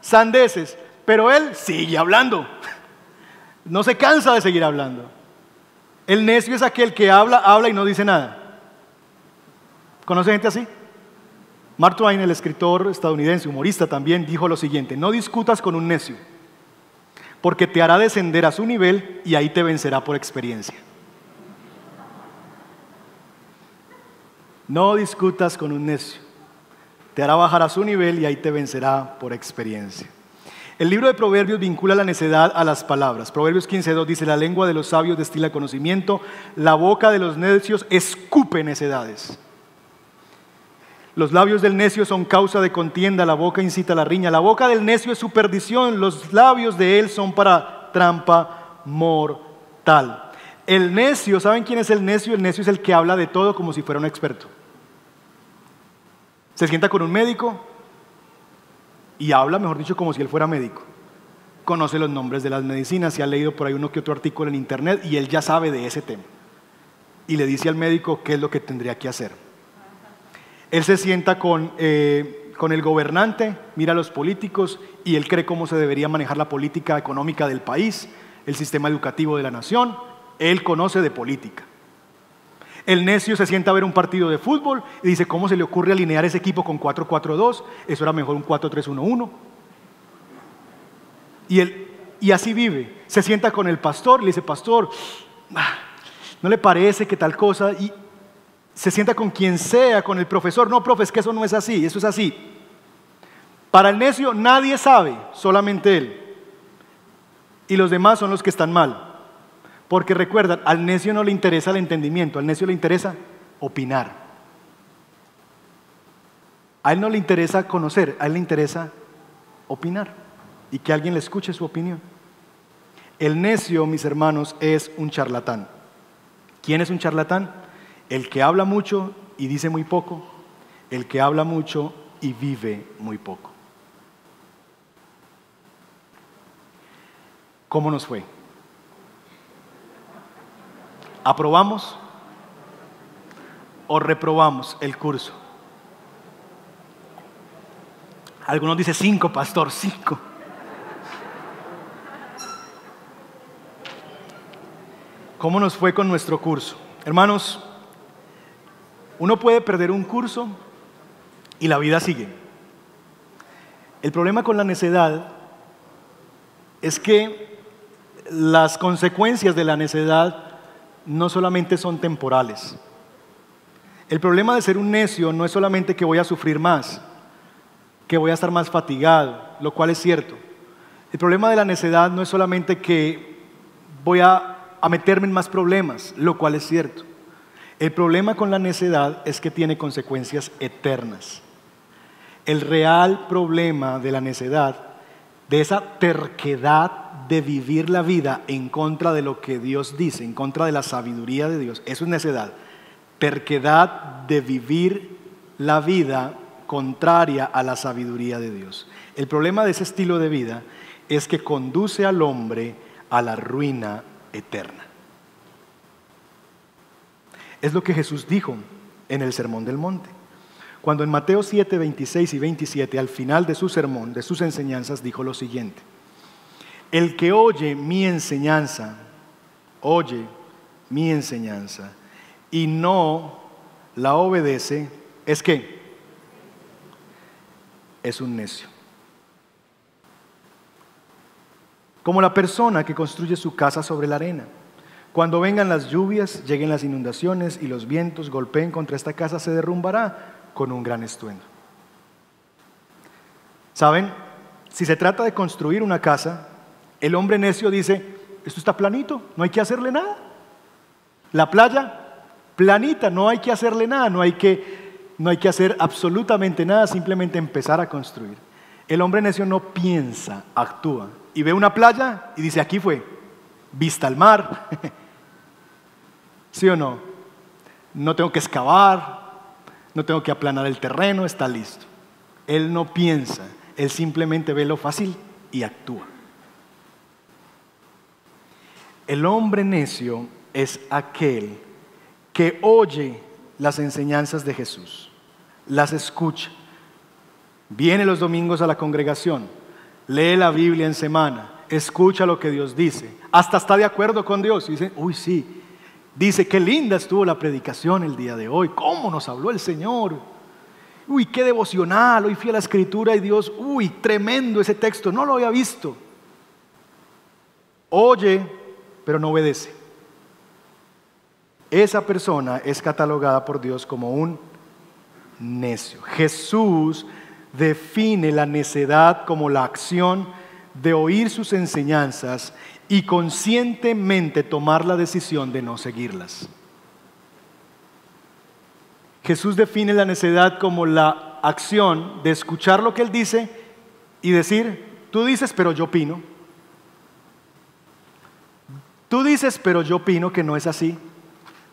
[SPEAKER 1] sandeces. Pero él sigue hablando. No se cansa de seguir hablando. El necio es aquel que habla, habla y no dice nada. ¿Conoce gente así? Mark Twain, el escritor estadounidense, humorista también, dijo lo siguiente, no discutas con un necio, porque te hará descender a su nivel y ahí te vencerá por experiencia. No discutas con un necio, te hará bajar a su nivel y ahí te vencerá por experiencia. El libro de Proverbios vincula la necedad a las palabras. Proverbios 15.2 dice, la lengua de los sabios destila conocimiento, la boca de los necios escupe necedades. Los labios del necio son causa de contienda, la boca incita a la riña, la boca del necio es su perdición, los labios de él son para trampa mortal. El necio, ¿saben quién es el necio? El necio es el que habla de todo como si fuera un experto. Se sienta con un médico, y habla, mejor dicho, como si él fuera médico. Conoce los nombres de las medicinas, y ha leído por ahí uno que otro artículo en internet y él ya sabe de ese tema. Y le dice al médico qué es lo que tendría que hacer. Él se sienta con, eh, con el gobernante, mira a los políticos y él cree cómo se debería manejar la política económica del país, el sistema educativo de la nación. Él conoce de política. El necio se sienta a ver un partido de fútbol y dice, ¿cómo se le ocurre alinear ese equipo con 4-4-2? Eso era mejor un 4-3-1-1. Y, y así vive. Se sienta con el pastor, le dice, pastor, ah, ¿no le parece que tal cosa? Y se sienta con quien sea, con el profesor. No, profe, es que eso no es así, eso es así. Para el necio nadie sabe, solamente él. Y los demás son los que están mal. Porque recuerdan, al necio no le interesa el entendimiento, al necio le interesa opinar. A él no le interesa conocer, a él le interesa opinar y que alguien le escuche su opinión. El necio, mis hermanos, es un charlatán. ¿Quién es un charlatán? El que habla mucho y dice muy poco, el que habla mucho y vive muy poco. ¿Cómo nos fue? ¿Aprobamos o reprobamos el curso? Algunos dicen cinco, pastor, cinco. ¿Cómo nos fue con nuestro curso? Hermanos, uno puede perder un curso y la vida sigue. El problema con la necedad es que las consecuencias de la necedad no solamente son temporales. El problema de ser un necio no es solamente que voy a sufrir más, que voy a estar más fatigado, lo cual es cierto. El problema de la necedad no es solamente que voy a, a meterme en más problemas, lo cual es cierto. El problema con la necedad es que tiene consecuencias eternas. El real problema de la necedad, de esa terquedad de vivir la vida en contra de lo que Dios dice, en contra de la sabiduría de Dios, eso es necedad. Terquedad de vivir la vida contraria a la sabiduría de Dios. El problema de ese estilo de vida es que conduce al hombre a la ruina eterna. Es lo que Jesús dijo en el Sermón del Monte. Cuando en Mateo 7, 26 y 27, al final de su sermón, de sus enseñanzas, dijo lo siguiente. El que oye mi enseñanza, oye mi enseñanza y no la obedece, es que es un necio. Como la persona que construye su casa sobre la arena. Cuando vengan las lluvias, lleguen las inundaciones y los vientos golpeen contra esta casa, se derrumbará con un gran estruendo. ¿Saben? Si se trata de construir una casa, el hombre necio dice, esto está planito, no hay que hacerle nada. La playa, planita, no hay que hacerle nada, no hay que, no hay que hacer absolutamente nada, simplemente empezar a construir. El hombre necio no piensa, actúa. Y ve una playa y dice, aquí fue, vista al mar. ¿Sí o no? No tengo que excavar, no tengo que aplanar el terreno, está listo. Él no piensa, él simplemente ve lo fácil y actúa. El hombre necio es aquel que oye las enseñanzas de Jesús, las escucha, viene los domingos a la congregación, lee la Biblia en semana, escucha lo que Dios dice, hasta está de acuerdo con Dios y dice, uy sí, dice, qué linda estuvo la predicación el día de hoy, cómo nos habló el Señor, uy, qué devocional, hoy fui a la escritura y Dios, uy, tremendo ese texto, no lo había visto. Oye, pero no obedece. Esa persona es catalogada por Dios como un necio. Jesús define la necedad como la acción de oír sus enseñanzas y conscientemente tomar la decisión de no seguirlas. Jesús define la necedad como la acción de escuchar lo que Él dice y decir, tú dices, pero yo opino. Tú dices, pero yo opino que no es así.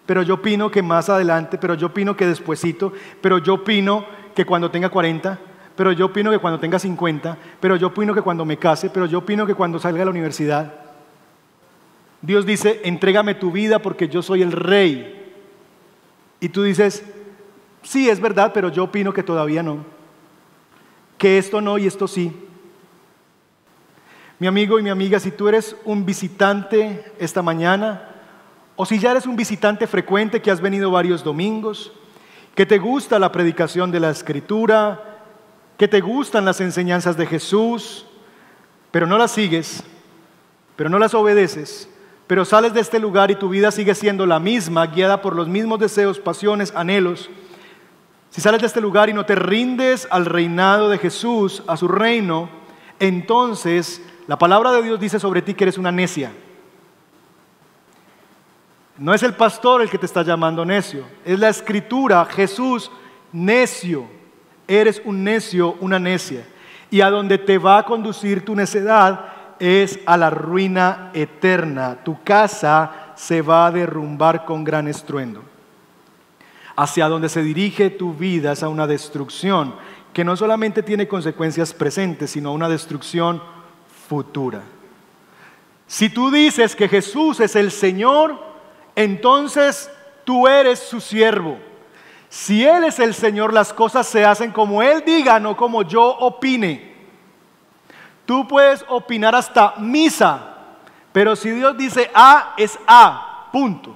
[SPEAKER 1] Pero yo opino que más adelante, pero yo opino que despuesito, pero yo opino que cuando tenga 40, pero yo opino que cuando tenga 50, pero yo opino que cuando me case, pero yo opino que cuando salga de la universidad. Dios dice, entrégame tu vida porque yo soy el rey. Y tú dices, sí, es verdad, pero yo opino que todavía no. Que esto no y esto sí. Mi amigo y mi amiga, si tú eres un visitante esta mañana, o si ya eres un visitante frecuente que has venido varios domingos, que te gusta la predicación de la escritura, que te gustan las enseñanzas de Jesús, pero no las sigues, pero no las obedeces, pero sales de este lugar y tu vida sigue siendo la misma, guiada por los mismos deseos, pasiones, anhelos, si sales de este lugar y no te rindes al reinado de Jesús, a su reino, entonces la palabra de Dios dice sobre ti que eres una necia. No es el pastor el que te está llamando necio, es la escritura, Jesús, necio. Eres un necio, una necia. Y a donde te va a conducir tu necedad es a la ruina eterna. Tu casa se va a derrumbar con gran estruendo hacia donde se dirige tu vida es a una destrucción que no solamente tiene consecuencias presentes, sino una destrucción futura. Si tú dices que Jesús es el Señor, entonces tú eres su siervo. Si Él es el Señor, las cosas se hacen como Él diga, no como yo opine. Tú puedes opinar hasta misa, pero si Dios dice A, es A, punto.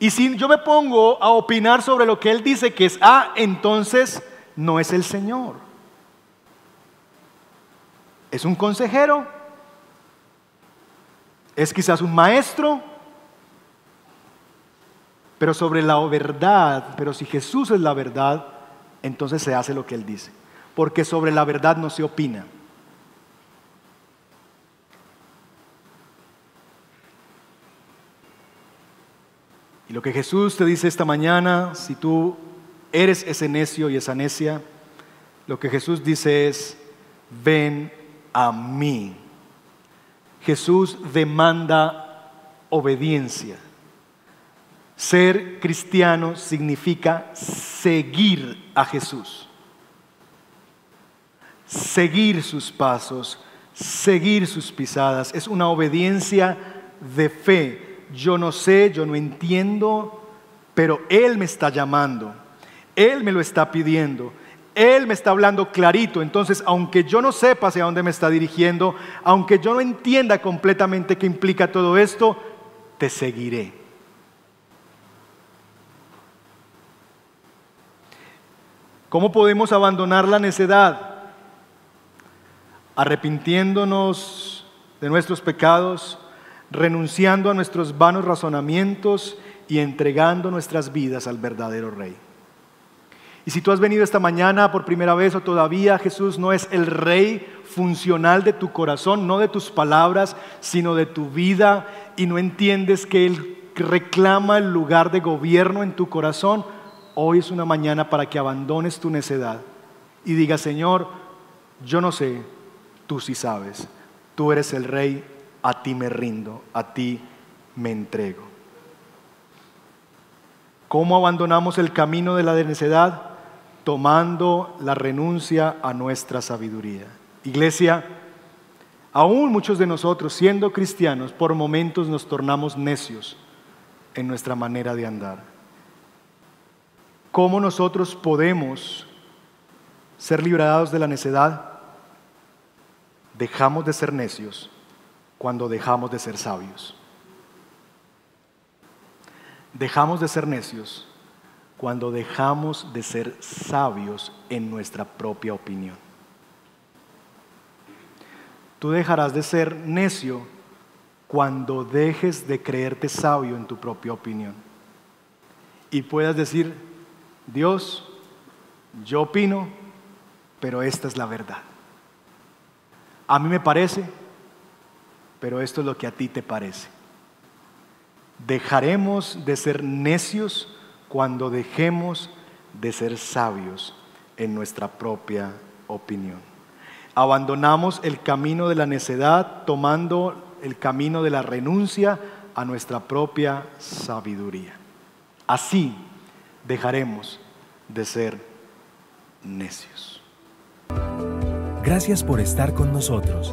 [SPEAKER 1] Y si yo me pongo a opinar sobre lo que Él dice que es A, entonces no es el Señor. Es un consejero, es quizás un maestro, pero sobre la verdad, pero si Jesús es la verdad, entonces se hace lo que Él dice, porque sobre la verdad no se opina. Lo que Jesús te dice esta mañana, si tú eres ese necio y esa necia, lo que Jesús dice es, ven a mí. Jesús demanda obediencia. Ser cristiano significa seguir a Jesús, seguir sus pasos, seguir sus pisadas. Es una obediencia de fe yo no sé, yo no entiendo, pero Él me está llamando, Él me lo está pidiendo, Él me está hablando clarito. Entonces, aunque yo no sepa hacia dónde me está dirigiendo, aunque yo no entienda completamente qué implica todo esto, te seguiré. ¿Cómo podemos abandonar la necedad? Arrepintiéndonos de nuestros pecados, renunciando a nuestros vanos razonamientos y entregando nuestras vidas al verdadero Rey. Y si tú has venido esta mañana por primera vez o todavía Jesús no es el Rey funcional de tu corazón, no de tus palabras, sino de tu vida, y no entiendes que Él reclama el lugar de gobierno en tu corazón, hoy es una mañana para que abandones tu necedad y digas, Señor, yo no sé, tú sí sabes, tú eres el Rey, a ti me rindo, a ti me entrego. ¿Cómo abandonamos el camino de la necedad? tomando la renuncia a nuestra sabiduría. Iglesia, aún muchos de nosotros, siendo cristianos, por momentos nos tornamos necios en nuestra manera de andar. ¿Cómo nosotros podemos ser librados de la necedad? Dejamos de ser necios cuando dejamos de ser sabios. Dejamos de ser necios cuando dejamos de ser sabios en nuestra propia opinión. Tú dejarás de ser necio cuando dejes de creerte sabio en tu propia opinión. Y puedas decir, Dios, yo opino, pero esta es la verdad. A mí me parece, pero esto es lo que a ti te parece. Dejaremos de ser necios cuando dejemos de ser sabios en nuestra propia opinión. Abandonamos el camino de la necedad tomando el camino de la renuncia a nuestra propia sabiduría. Así dejaremos de ser necios.
[SPEAKER 2] Gracias por estar con nosotros.